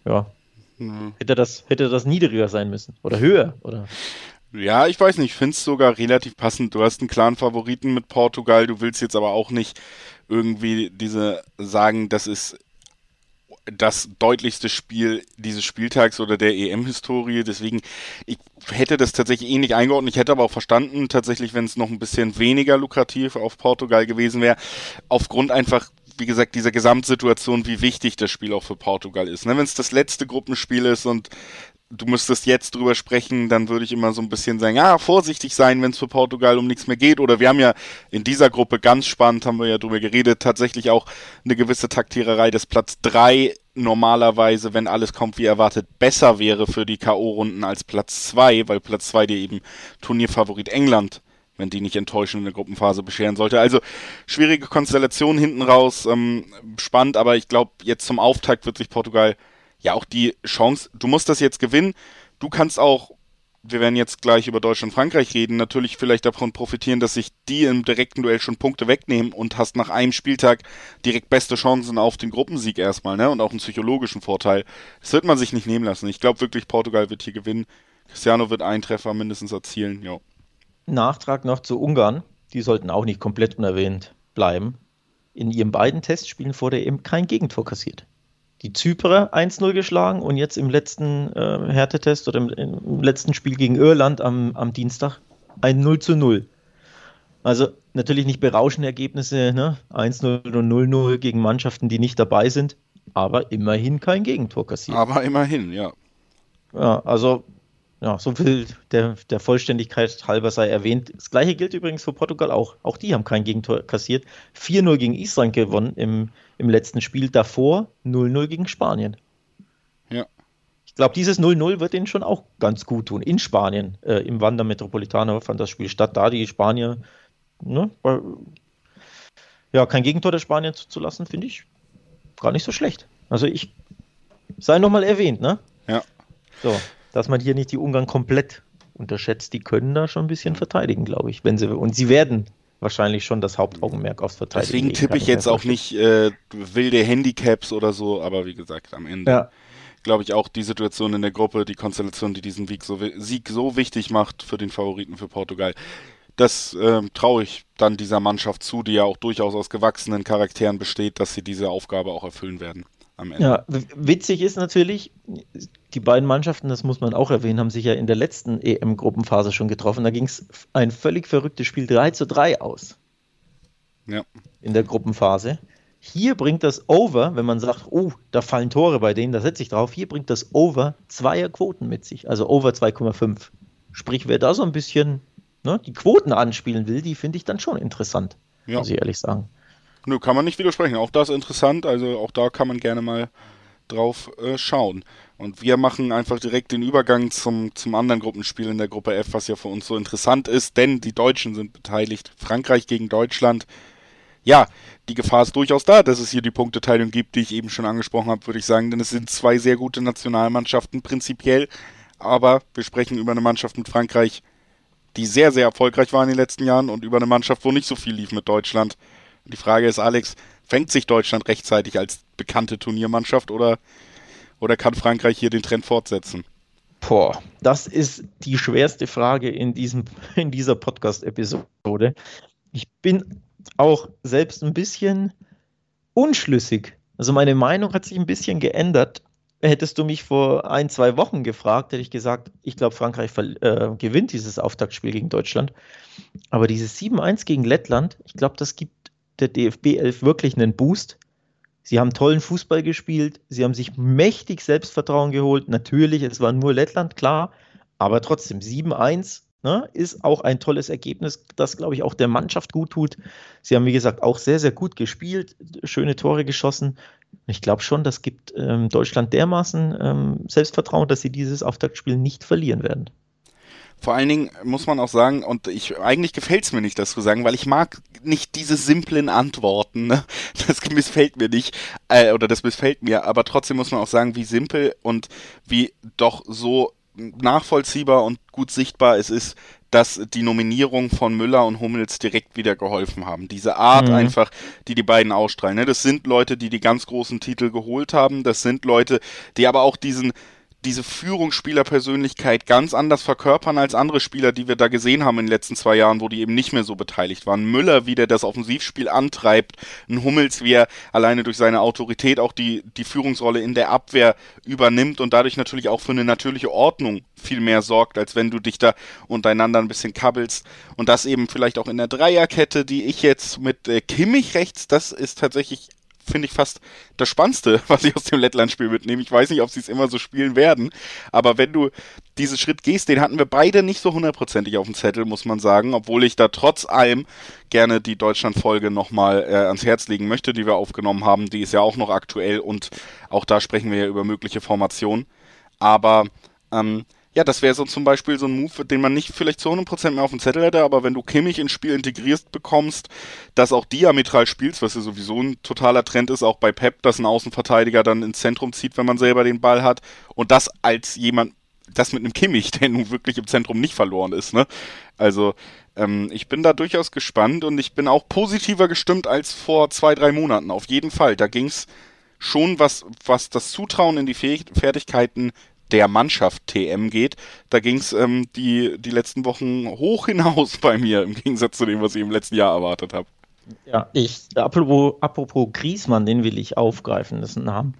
Ja. Mhm. Hätte, das, hätte das niedriger sein müssen oder höher? Oder? Ja, ich weiß nicht, ich finde es sogar relativ passend. Du hast einen klaren Favoriten mit Portugal, du willst jetzt aber auch nicht irgendwie diese sagen, das ist das deutlichste Spiel dieses Spieltags oder der EM-Historie. Deswegen, ich hätte das tatsächlich ähnlich eingeordnet. Ich hätte aber auch verstanden, tatsächlich, wenn es noch ein bisschen weniger lukrativ auf Portugal gewesen wäre, aufgrund einfach wie gesagt, dieser Gesamtsituation, wie wichtig das Spiel auch für Portugal ist. Ne? Wenn es das letzte Gruppenspiel ist und du müsstest jetzt drüber sprechen, dann würde ich immer so ein bisschen sagen, ja, vorsichtig sein, wenn es für Portugal um nichts mehr geht. Oder wir haben ja in dieser Gruppe ganz spannend, haben wir ja drüber geredet, tatsächlich auch eine gewisse Taktiererei, dass Platz drei normalerweise, wenn alles kommt wie erwartet, besser wäre für die K.O.-Runden als Platz zwei, weil Platz zwei dir eben Turnierfavorit England wenn die nicht enttäuschend in der Gruppenphase bescheren sollte. Also schwierige Konstellation hinten raus, ähm, spannend, aber ich glaube, jetzt zum Auftakt wird sich Portugal ja auch die Chance, du musst das jetzt gewinnen, du kannst auch wir werden jetzt gleich über Deutschland-Frankreich reden, natürlich vielleicht davon profitieren, dass sich die im direkten Duell schon Punkte wegnehmen und hast nach einem Spieltag direkt beste Chancen auf den Gruppensieg erstmal, ne? Und auch einen psychologischen Vorteil. Das wird man sich nicht nehmen lassen. Ich glaube wirklich, Portugal wird hier gewinnen. Cristiano wird einen Treffer mindestens erzielen, ja. Nachtrag noch zu Ungarn. Die sollten auch nicht komplett unerwähnt bleiben. In ihren beiden Testspielen vor der EM kein Gegentor kassiert die Zyperer 1-0 geschlagen und jetzt im letzten äh, Härtetest oder im, im, letzten Spiel gegen Irland am, am Dienstag ein 0 zu 0. Also natürlich nicht berauschende Ergebnisse, ne? 1-0 und 0-0 gegen Mannschaften, die nicht dabei sind, aber immerhin kein Gegentor kassiert. Aber immerhin, ja. Ja, also ja, so viel der, der Vollständigkeit halber sei erwähnt. Das gleiche gilt übrigens für Portugal auch. Auch die haben kein Gegentor kassiert. 4-0 gegen Israel gewonnen im, im letzten Spiel. Davor 0-0 gegen Spanien. Ja. Ich glaube, dieses 0-0 wird ihnen schon auch ganz gut tun. In Spanien, äh, im Wander Metropolitano fand das Spiel statt. Da die Spanier, ne, ja, kein Gegentor der Spanier zuzulassen, finde ich gar nicht so schlecht. Also ich sei nochmal erwähnt, ne? Ja. So dass man hier nicht die Ungarn komplett unterschätzt. Die können da schon ein bisschen verteidigen, glaube ich. Wenn sie, und sie werden wahrscheinlich schon das Hauptaugenmerk aufs Verteidigen. Deswegen tippe ich jetzt auch nicht äh, wilde Handicaps oder so, aber wie gesagt, am Ende ja. glaube ich auch die Situation in der Gruppe, die Konstellation, die diesen Sieg so, Sieg so wichtig macht für den Favoriten für Portugal. Das äh, traue ich dann dieser Mannschaft zu, die ja auch durchaus aus gewachsenen Charakteren besteht, dass sie diese Aufgabe auch erfüllen werden am Ende. Ja, witzig ist natürlich, die beiden Mannschaften, das muss man auch erwähnen, haben sich ja in der letzten EM-Gruppenphase schon getroffen. Da ging es ein völlig verrücktes Spiel 3 zu 3 aus. Ja. In der Gruppenphase. Hier bringt das Over, wenn man sagt, oh, da fallen Tore bei denen, da setze ich drauf, hier bringt das Over zweier Quoten mit sich, also Over 2,5. Sprich, wer da so ein bisschen ne, die Quoten anspielen will, die finde ich dann schon interessant, ja. muss ich ehrlich sagen. Nö, kann man nicht widersprechen. Auch das ist interessant. Also auch da kann man gerne mal drauf äh, schauen. Und wir machen einfach direkt den Übergang zum, zum anderen Gruppenspiel in der Gruppe F, was ja für uns so interessant ist, denn die Deutschen sind beteiligt. Frankreich gegen Deutschland. Ja, die Gefahr ist durchaus da, dass es hier die Punkteteilung gibt, die ich eben schon angesprochen habe, würde ich sagen, denn es sind zwei sehr gute Nationalmannschaften prinzipiell. Aber wir sprechen über eine Mannschaft mit Frankreich, die sehr, sehr erfolgreich war in den letzten Jahren und über eine Mannschaft, wo nicht so viel lief mit Deutschland. Die Frage ist, Alex, fängt sich Deutschland rechtzeitig als bekannte Turniermannschaft oder, oder kann Frankreich hier den Trend fortsetzen? Boah, das ist die schwerste Frage in, diesem, in dieser Podcast-Episode. Ich bin auch selbst ein bisschen unschlüssig. Also meine Meinung hat sich ein bisschen geändert. Hättest du mich vor ein, zwei Wochen gefragt, hätte ich gesagt, ich glaube, Frankreich äh, gewinnt dieses Auftaktspiel gegen Deutschland. Aber dieses 7-1 gegen Lettland, ich glaube, das gibt der DFB 11 wirklich einen Boost. Sie haben tollen Fußball gespielt, sie haben sich mächtig Selbstvertrauen geholt. Natürlich, es war nur Lettland, klar, aber trotzdem 7-1 ne, ist auch ein tolles Ergebnis, das, glaube ich, auch der Mannschaft gut tut. Sie haben, wie gesagt, auch sehr, sehr gut gespielt, schöne Tore geschossen. Ich glaube schon, das gibt ähm, Deutschland dermaßen ähm, Selbstvertrauen, dass sie dieses Auftaktspiel nicht verlieren werden. Vor allen Dingen muss man auch sagen, und ich eigentlich gefällt es mir nicht, das zu sagen, weil ich mag nicht diese simplen Antworten. Ne? Das missfällt mir nicht, äh, oder das missfällt mir, aber trotzdem muss man auch sagen, wie simpel und wie doch so nachvollziehbar und gut sichtbar es ist, dass die Nominierung von Müller und Hummels direkt wieder geholfen haben. Diese Art mhm. einfach, die die beiden ausstrahlen. Ne? Das sind Leute, die die ganz großen Titel geholt haben. Das sind Leute, die aber auch diesen diese Führungsspielerpersönlichkeit ganz anders verkörpern als andere Spieler, die wir da gesehen haben in den letzten zwei Jahren, wo die eben nicht mehr so beteiligt waren. Müller, wie der das Offensivspiel antreibt, ein Hummels, wie er alleine durch seine Autorität auch die, die Führungsrolle in der Abwehr übernimmt und dadurch natürlich auch für eine natürliche Ordnung viel mehr sorgt, als wenn du dich da untereinander ein bisschen kabbelst. Und das eben vielleicht auch in der Dreierkette, die ich jetzt mit äh, Kimmich rechts, das ist tatsächlich finde ich fast das Spannendste, was ich aus dem Lettland-Spiel mitnehme. Ich weiß nicht, ob sie es immer so spielen werden, aber wenn du diesen Schritt gehst, den hatten wir beide nicht so hundertprozentig auf dem Zettel, muss man sagen, obwohl ich da trotz allem gerne die Deutschland-Folge nochmal äh, ans Herz legen möchte, die wir aufgenommen haben. Die ist ja auch noch aktuell und auch da sprechen wir ja über mögliche Formationen. Aber ähm, ja, das wäre so zum Beispiel so ein Move, den man nicht vielleicht zu 100% mehr auf dem Zettel hätte, aber wenn du Kimmich ins Spiel integrierst bekommst, dass auch diametral spielst, was ja sowieso ein totaler Trend ist, auch bei Pep, dass ein Außenverteidiger dann ins Zentrum zieht, wenn man selber den Ball hat und das als jemand das mit einem Kimmich, der nun wirklich im Zentrum nicht verloren ist. Ne? Also ähm, ich bin da durchaus gespannt und ich bin auch positiver gestimmt als vor zwei, drei Monaten. Auf jeden Fall. Da ging es schon, was, was das Zutrauen in die Fähig Fertigkeiten der Mannschaft TM geht. Da ging es ähm, die, die letzten Wochen hoch hinaus bei mir, im Gegensatz zu dem, was ich im letzten Jahr erwartet habe. Ja, ich, apropos, apropos Griesmann, den will ich aufgreifen, das ist ein Name.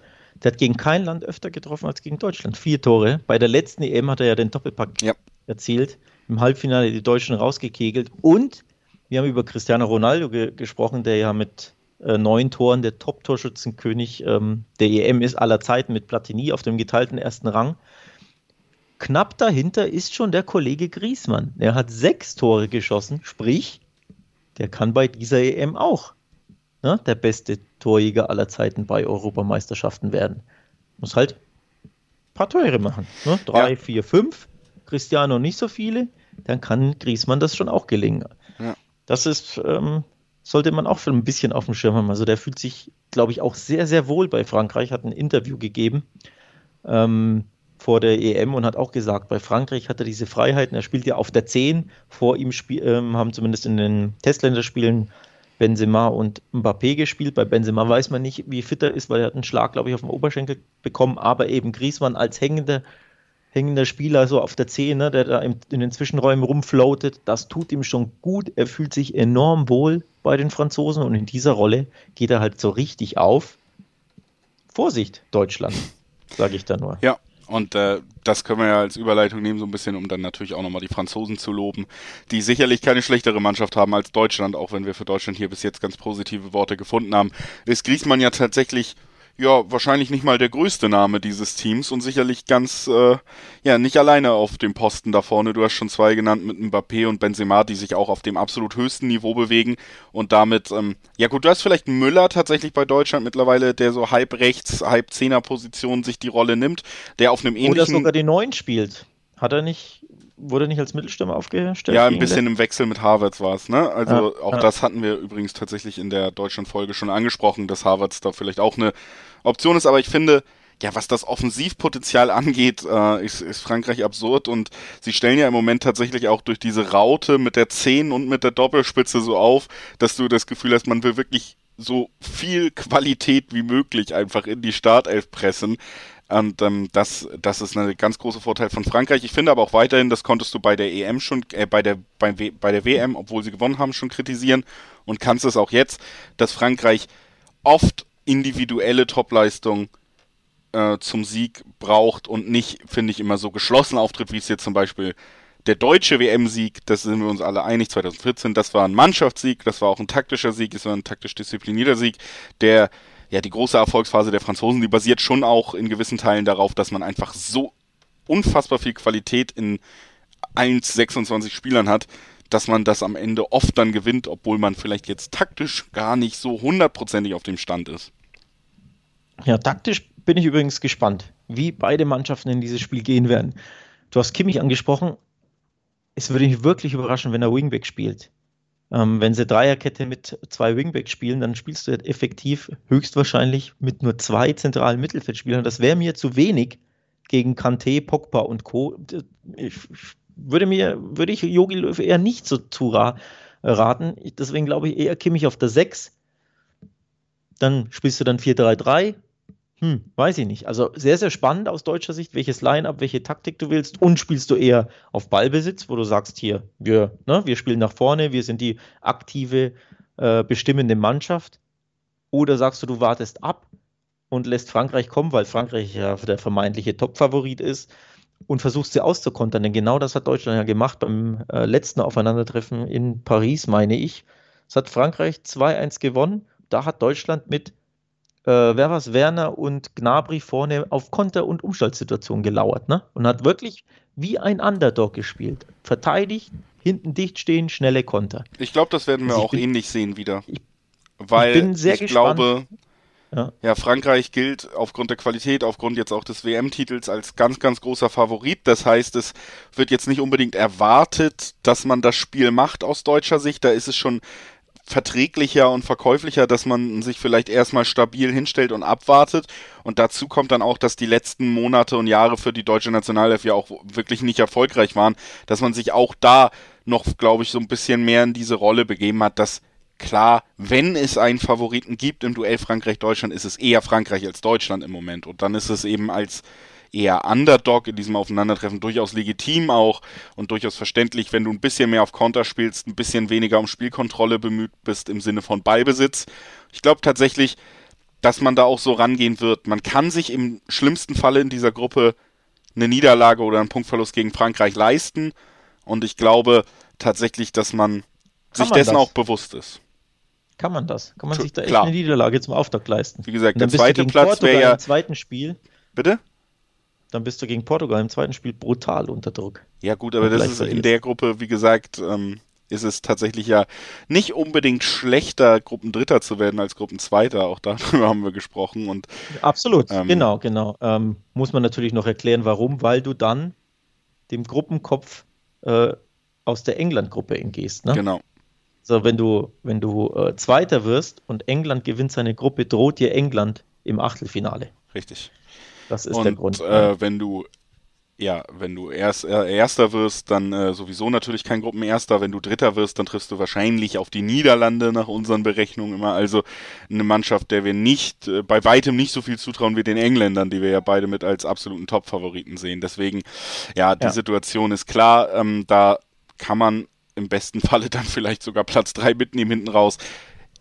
Der hat gegen kein Land öfter getroffen als gegen Deutschland. Vier Tore. Bei der letzten EM hat er ja den Doppelpack ja. erzielt. Im Halbfinale die Deutschen rausgekegelt. Und wir haben über Cristiano Ronaldo ge gesprochen, der ja mit äh, neun Toren der Top-Torschützenkönig ähm, der EM ist aller Zeiten mit Platini auf dem geteilten ersten Rang. Knapp dahinter ist schon der Kollege Griesmann. Er hat sechs Tore geschossen, sprich, der kann bei dieser EM auch ne, der beste Torjäger aller Zeiten bei Europameisterschaften werden. Muss halt ein paar Tore machen. Ne? Drei, ja. vier, fünf. Cristiano nicht so viele. Dann kann Griesmann das schon auch gelingen. Ja. Das ist, ähm, sollte man auch schon ein bisschen auf dem Schirm haben. Also der fühlt sich, glaube ich, auch sehr, sehr wohl bei Frankreich, hat ein Interview gegeben. Ähm, vor der EM und hat auch gesagt, bei Frankreich hat er diese Freiheiten. Er spielt ja auf der 10. Vor ihm ähm, haben zumindest in den Testländerspielen Benzema und Mbappé gespielt. Bei Benzema weiß man nicht, wie fit er ist, weil er hat einen Schlag, glaube ich, auf dem Oberschenkel bekommen. Aber eben Griezmann als hängender, hängender Spieler so auf der 10, ne, der da in den Zwischenräumen rumfloatet, das tut ihm schon gut. Er fühlt sich enorm wohl bei den Franzosen und in dieser Rolle geht er halt so richtig auf. Vorsicht, Deutschland, sage ich da nur. Ja, und äh, das können wir ja als Überleitung nehmen, so ein bisschen, um dann natürlich auch nochmal die Franzosen zu loben, die sicherlich keine schlechtere Mannschaft haben als Deutschland, auch wenn wir für Deutschland hier bis jetzt ganz positive Worte gefunden haben. Ist Griezmann ja tatsächlich ja, wahrscheinlich nicht mal der größte Name dieses Teams und sicherlich ganz, äh, ja, nicht alleine auf dem Posten da vorne. Du hast schon zwei genannt mit Mbappé und Benzema, die sich auch auf dem absolut höchsten Niveau bewegen und damit, ähm, ja gut, du hast vielleicht Müller tatsächlich bei Deutschland mittlerweile, der so halb rechts, halb Zehner Position sich die Rolle nimmt, der auf einem ähnlichen... Oder sogar die Neuen spielt. Hat er nicht wurde nicht als Mittelstürmer aufgestellt? Ja, ein bisschen im Wechsel mit Harvards war es, ne? Also ja, auch ja. das hatten wir übrigens tatsächlich in der Deutschland-Folge schon angesprochen, dass Harvards da vielleicht auch eine Option ist, aber ich finde, ja, was das Offensivpotenzial angeht, äh, ist, ist Frankreich absurd und sie stellen ja im Moment tatsächlich auch durch diese Raute mit der 10 und mit der Doppelspitze so auf, dass du das Gefühl hast, man will wirklich so viel Qualität wie möglich einfach in die Startelf pressen. Und ähm, das, das ist ein ganz großer Vorteil von Frankreich. Ich finde aber auch weiterhin, das konntest du bei der EM schon, äh, bei der, bei, bei der WM, obwohl sie gewonnen haben, schon kritisieren und kannst es auch jetzt, dass Frankreich oft individuelle Topleistung äh, zum Sieg braucht und nicht, finde ich, immer so geschlossen auftritt, wie es jetzt zum Beispiel der deutsche WM-Sieg, das sind wir uns alle einig, 2014, das war ein Mannschaftssieg, das war auch ein taktischer Sieg, es war ein taktisch disziplinierter Sieg, der ja, die große Erfolgsphase der Franzosen, die basiert schon auch in gewissen Teilen darauf, dass man einfach so unfassbar viel Qualität in 1, 26 Spielern hat, dass man das am Ende oft dann gewinnt, obwohl man vielleicht jetzt taktisch gar nicht so hundertprozentig auf dem Stand ist. Ja, taktisch bin ich übrigens gespannt, wie beide Mannschaften in dieses Spiel gehen werden. Du hast Kimmich angesprochen. Es würde mich wirklich überraschen, wenn er Wingback spielt. Ähm, wenn sie Dreierkette mit zwei Wingbacks spielen, dann spielst du effektiv höchstwahrscheinlich mit nur zwei zentralen Mittelfeldspielern. Das wäre mir zu wenig gegen Kante, Pogba und Co. Ich würde mir, würde ich Jogi Löw eher nicht so zu raten. Deswegen glaube ich eher Kimmich auf der 6. Dann spielst du dann 4-3-3 hm, weiß ich nicht. Also sehr, sehr spannend aus deutscher Sicht, welches Line-up, welche Taktik du willst. Und spielst du eher auf Ballbesitz, wo du sagst, hier, wir, ne, wir spielen nach vorne, wir sind die aktive, äh, bestimmende Mannschaft. Oder sagst du, du wartest ab und lässt Frankreich kommen, weil Frankreich ja der vermeintliche Top-Favorit ist und versuchst sie auszukontern. Denn genau das hat Deutschland ja gemacht beim äh, letzten Aufeinandertreffen in Paris, meine ich. Es hat Frankreich 2-1 gewonnen. Da hat Deutschland mit äh, wer was Werner und Gnabry vorne auf Konter- und Umschaltsituationen gelauert, ne? Und hat wirklich wie ein Underdog gespielt. Verteidigt, hinten dicht stehen, schnelle Konter. Ich glaube, das werden wir also auch bin, ähnlich sehen wieder. Ich, weil ich, bin sehr ich gespannt. glaube, ja. ja. Frankreich gilt aufgrund der Qualität, aufgrund jetzt auch des WM-Titels als ganz, ganz großer Favorit. Das heißt, es wird jetzt nicht unbedingt erwartet, dass man das Spiel macht aus deutscher Sicht. Da ist es schon verträglicher und verkäuflicher, dass man sich vielleicht erstmal stabil hinstellt und abwartet. Und dazu kommt dann auch, dass die letzten Monate und Jahre für die deutsche Nationalelf ja auch wirklich nicht erfolgreich waren, dass man sich auch da noch, glaube ich, so ein bisschen mehr in diese Rolle begeben hat, dass klar, wenn es einen Favoriten gibt im Duell Frankreich-Deutschland, ist es eher Frankreich als Deutschland im Moment. Und dann ist es eben als eher Underdog in diesem Aufeinandertreffen durchaus legitim auch und durchaus verständlich, wenn du ein bisschen mehr auf Konter spielst, ein bisschen weniger um Spielkontrolle bemüht bist im Sinne von Ballbesitz. Ich glaube tatsächlich, dass man da auch so rangehen wird. Man kann sich im schlimmsten Falle in dieser Gruppe eine Niederlage oder einen Punktverlust gegen Frankreich leisten und ich glaube tatsächlich, dass man kann sich man dessen das? auch bewusst ist. Kann man das? Kann man sich da echt Klar. eine Niederlage zum Auftakt leisten? Wie gesagt, der zweite Platz wäre ja. Im zweiten Spiel. Bitte? Dann bist du gegen Portugal im zweiten Spiel brutal unter Druck. Ja gut, aber das ist in der Gruppe, wie gesagt, ähm, ist es tatsächlich ja nicht unbedingt schlechter, Gruppendritter zu werden als Gruppenzweiter. Auch darüber haben wir gesprochen. Und, Absolut, ähm, genau, genau. Ähm, muss man natürlich noch erklären, warum, weil du dann dem Gruppenkopf äh, aus der England-Gruppe entgehst. Ne? Genau. So, wenn du, wenn du äh, Zweiter wirst und England gewinnt seine Gruppe, droht dir England im Achtelfinale. Richtig. Das ist und, der Grund. Äh, wenn du ja, wenn du erst, äh, Erster wirst, dann äh, sowieso natürlich kein Gruppenerster. Wenn du Dritter wirst, dann triffst du wahrscheinlich auf die Niederlande nach unseren Berechnungen immer. Also eine Mannschaft, der wir nicht, äh, bei weitem nicht so viel zutrauen wie den Engländern, die wir ja beide mit als absoluten Top-Favoriten sehen. Deswegen, ja, die ja. Situation ist klar. Ähm, da kann man im besten Falle dann vielleicht sogar Platz drei mitnehmen hinten raus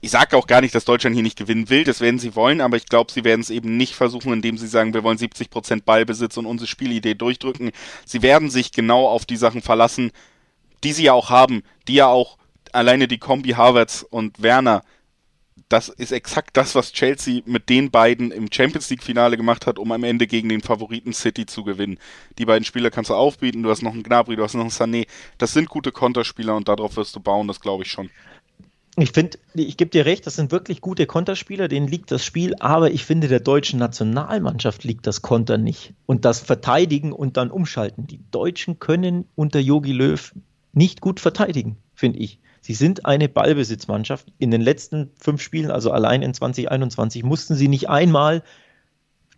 ich sage auch gar nicht, dass Deutschland hier nicht gewinnen will, das werden sie wollen, aber ich glaube, sie werden es eben nicht versuchen, indem sie sagen, wir wollen 70% Ballbesitz und unsere Spielidee durchdrücken. Sie werden sich genau auf die Sachen verlassen, die sie ja auch haben, die ja auch alleine die Kombi Harvards und Werner, das ist exakt das, was Chelsea mit den beiden im Champions League Finale gemacht hat, um am Ende gegen den Favoriten City zu gewinnen. Die beiden Spieler kannst du aufbieten, du hast noch einen Gnabry, du hast noch einen Sané. Das sind gute Konterspieler und darauf wirst du bauen, das glaube ich schon. Ich finde, ich gebe dir recht, das sind wirklich gute Konterspieler, denen liegt das Spiel, aber ich finde, der deutschen Nationalmannschaft liegt das Konter nicht. Und das Verteidigen und dann umschalten. Die Deutschen können unter Yogi Löw nicht gut verteidigen, finde ich. Sie sind eine Ballbesitzmannschaft. In den letzten fünf Spielen, also allein in 2021, mussten sie nicht einmal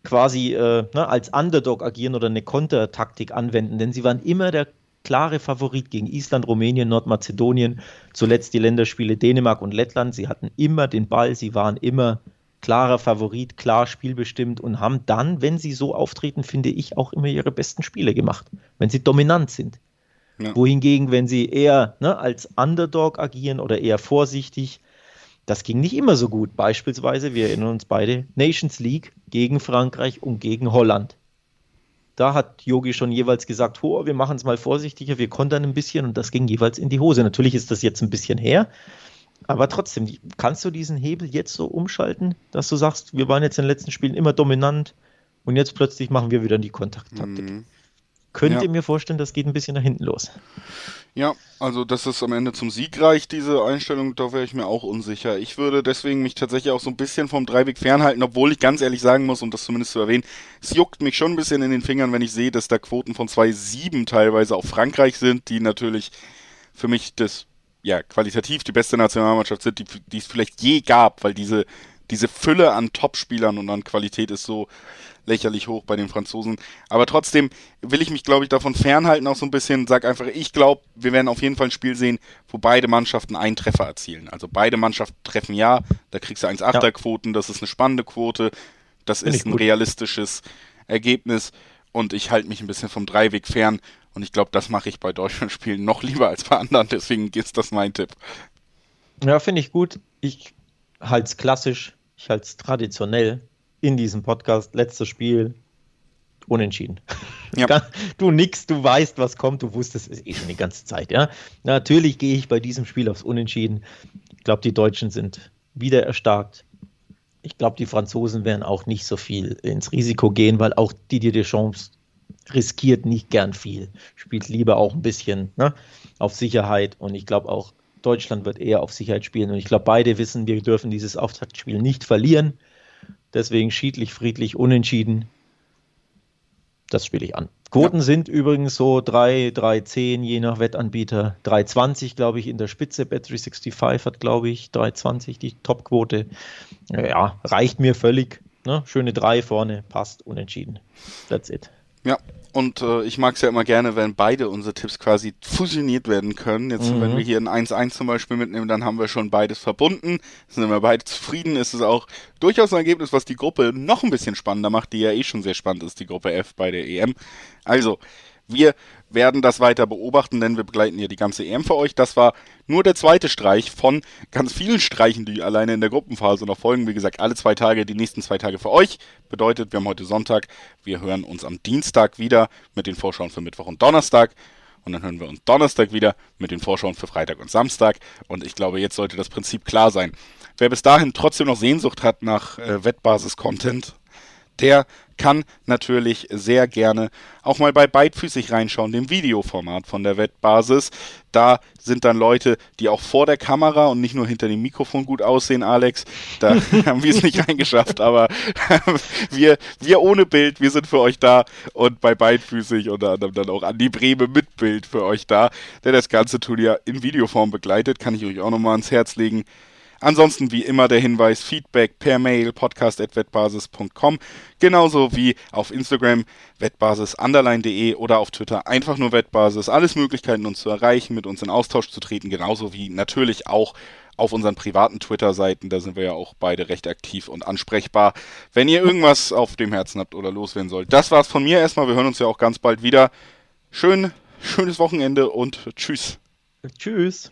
quasi äh, ne, als Underdog agieren oder eine Kontertaktik anwenden, denn sie waren immer der klare Favorit gegen Island, Rumänien, Nordmazedonien, zuletzt die Länderspiele Dänemark und Lettland. Sie hatten immer den Ball, sie waren immer klarer Favorit, klar spielbestimmt und haben dann, wenn sie so auftreten, finde ich, auch immer ihre besten Spiele gemacht, wenn sie dominant sind. Ja. Wohingegen, wenn sie eher ne, als Underdog agieren oder eher vorsichtig, das ging nicht immer so gut. Beispielsweise, wir erinnern uns beide, Nations League gegen Frankreich und gegen Holland. Da hat Yogi schon jeweils gesagt, oh, wir machen es mal vorsichtiger, wir kontern ein bisschen und das ging jeweils in die Hose. Natürlich ist das jetzt ein bisschen her, aber trotzdem, kannst du diesen Hebel jetzt so umschalten, dass du sagst, wir waren jetzt in den letzten Spielen immer dominant und jetzt plötzlich machen wir wieder die Kontakttaktik. Mhm. Könnt ja. ihr mir vorstellen, das geht ein bisschen nach hinten los? Ja, also dass es am Ende zum Sieg reicht, diese Einstellung, da wäre ich mir auch unsicher. Ich würde deswegen mich tatsächlich auch so ein bisschen vom Dreiweg fernhalten, obwohl ich ganz ehrlich sagen muss, um das zumindest zu erwähnen, es juckt mich schon ein bisschen in den Fingern, wenn ich sehe, dass da Quoten von 2,7 teilweise auf Frankreich sind, die natürlich für mich das, ja, qualitativ die beste Nationalmannschaft sind, die, die es vielleicht je gab, weil diese, diese Fülle an Topspielern und an Qualität ist so, lächerlich hoch bei den Franzosen. Aber trotzdem will ich mich, glaube ich, davon fernhalten, auch so ein bisschen. Sag einfach, ich glaube, wir werden auf jeden Fall ein Spiel sehen, wo beide Mannschaften einen Treffer erzielen. Also beide Mannschaften treffen ja, da kriegst du 1,8er-Quoten, das ist eine spannende Quote, das Find ist ein gut. realistisches Ergebnis und ich halte mich ein bisschen vom Dreiweg fern. Und ich glaube, das mache ich bei deutschen Spielen noch lieber als bei anderen, deswegen ist das mein Tipp. Ja, finde ich gut. Ich halte es klassisch, ich halte es traditionell in diesem Podcast, letztes Spiel, unentschieden. Ja. Du nix, du weißt, was kommt, du wusstest es eh schon die ganze Zeit, ja. Natürlich gehe ich bei diesem Spiel aufs Unentschieden. Ich glaube, die Deutschen sind wieder erstarkt. Ich glaube, die Franzosen werden auch nicht so viel ins Risiko gehen, weil auch Didier Deschamps riskiert nicht gern viel, spielt lieber auch ein bisschen ne, auf Sicherheit und ich glaube auch Deutschland wird eher auf Sicherheit spielen und ich glaube beide wissen, wir dürfen dieses Auftaktspiel nicht verlieren. Deswegen schiedlich, friedlich, unentschieden. Das spiele ich an. Quoten ja. sind übrigens so 3, 3, 10 je nach Wettanbieter. 3,20 glaube ich in der Spitze. Bet365 hat glaube ich 3,20 die Topquote. Ja, reicht mir völlig. Ne? Schöne 3 vorne, passt, unentschieden. That's it. Ja, und äh, ich mag es ja immer gerne, wenn beide unsere Tipps quasi fusioniert werden können. Jetzt, mhm. wenn wir hier ein 1-1 zum Beispiel mitnehmen, dann haben wir schon beides verbunden. Sind wir beide zufrieden. Ist es auch durchaus ein Ergebnis, was die Gruppe noch ein bisschen spannender macht, die ja eh schon sehr spannend ist, die Gruppe F bei der EM. Also, wir werden das weiter beobachten, denn wir begleiten hier die ganze EM für euch. Das war nur der zweite Streich von ganz vielen Streichen, die alleine in der Gruppenphase noch folgen. Wie gesagt, alle zwei Tage, die nächsten zwei Tage für euch. Bedeutet, wir haben heute Sonntag. Wir hören uns am Dienstag wieder mit den Vorschauen für Mittwoch und Donnerstag. Und dann hören wir uns Donnerstag wieder mit den Vorschauen für Freitag und Samstag. Und ich glaube, jetzt sollte das Prinzip klar sein. Wer bis dahin trotzdem noch Sehnsucht hat nach äh, Wettbasis-Content, der kann natürlich sehr gerne auch mal bei Beidfüßig reinschauen, dem Videoformat von der Wettbasis. Da sind dann Leute, die auch vor der Kamera und nicht nur hinter dem Mikrofon gut aussehen, Alex. Da haben wir es nicht reingeschafft, aber wir, wir ohne Bild, wir sind für euch da und bei Beidfüßig unter anderem dann auch Andi Breme mit Bild für euch da, der das ganze Turnier in Videoform begleitet, kann ich euch auch nochmal ans Herz legen. Ansonsten wie immer der Hinweis, Feedback per Mail podcast.wettbasis.com, genauso wie auf Instagram wettbasis_de oder auf Twitter einfach nur Wettbasis. Alles Möglichkeiten, uns zu erreichen, mit uns in Austausch zu treten, genauso wie natürlich auch auf unseren privaten Twitter-Seiten, da sind wir ja auch beide recht aktiv und ansprechbar, wenn ihr irgendwas auf dem Herzen habt oder loswerden sollt. Das war's von mir erstmal, wir hören uns ja auch ganz bald wieder. Schön, schönes Wochenende und tschüss. Tschüss.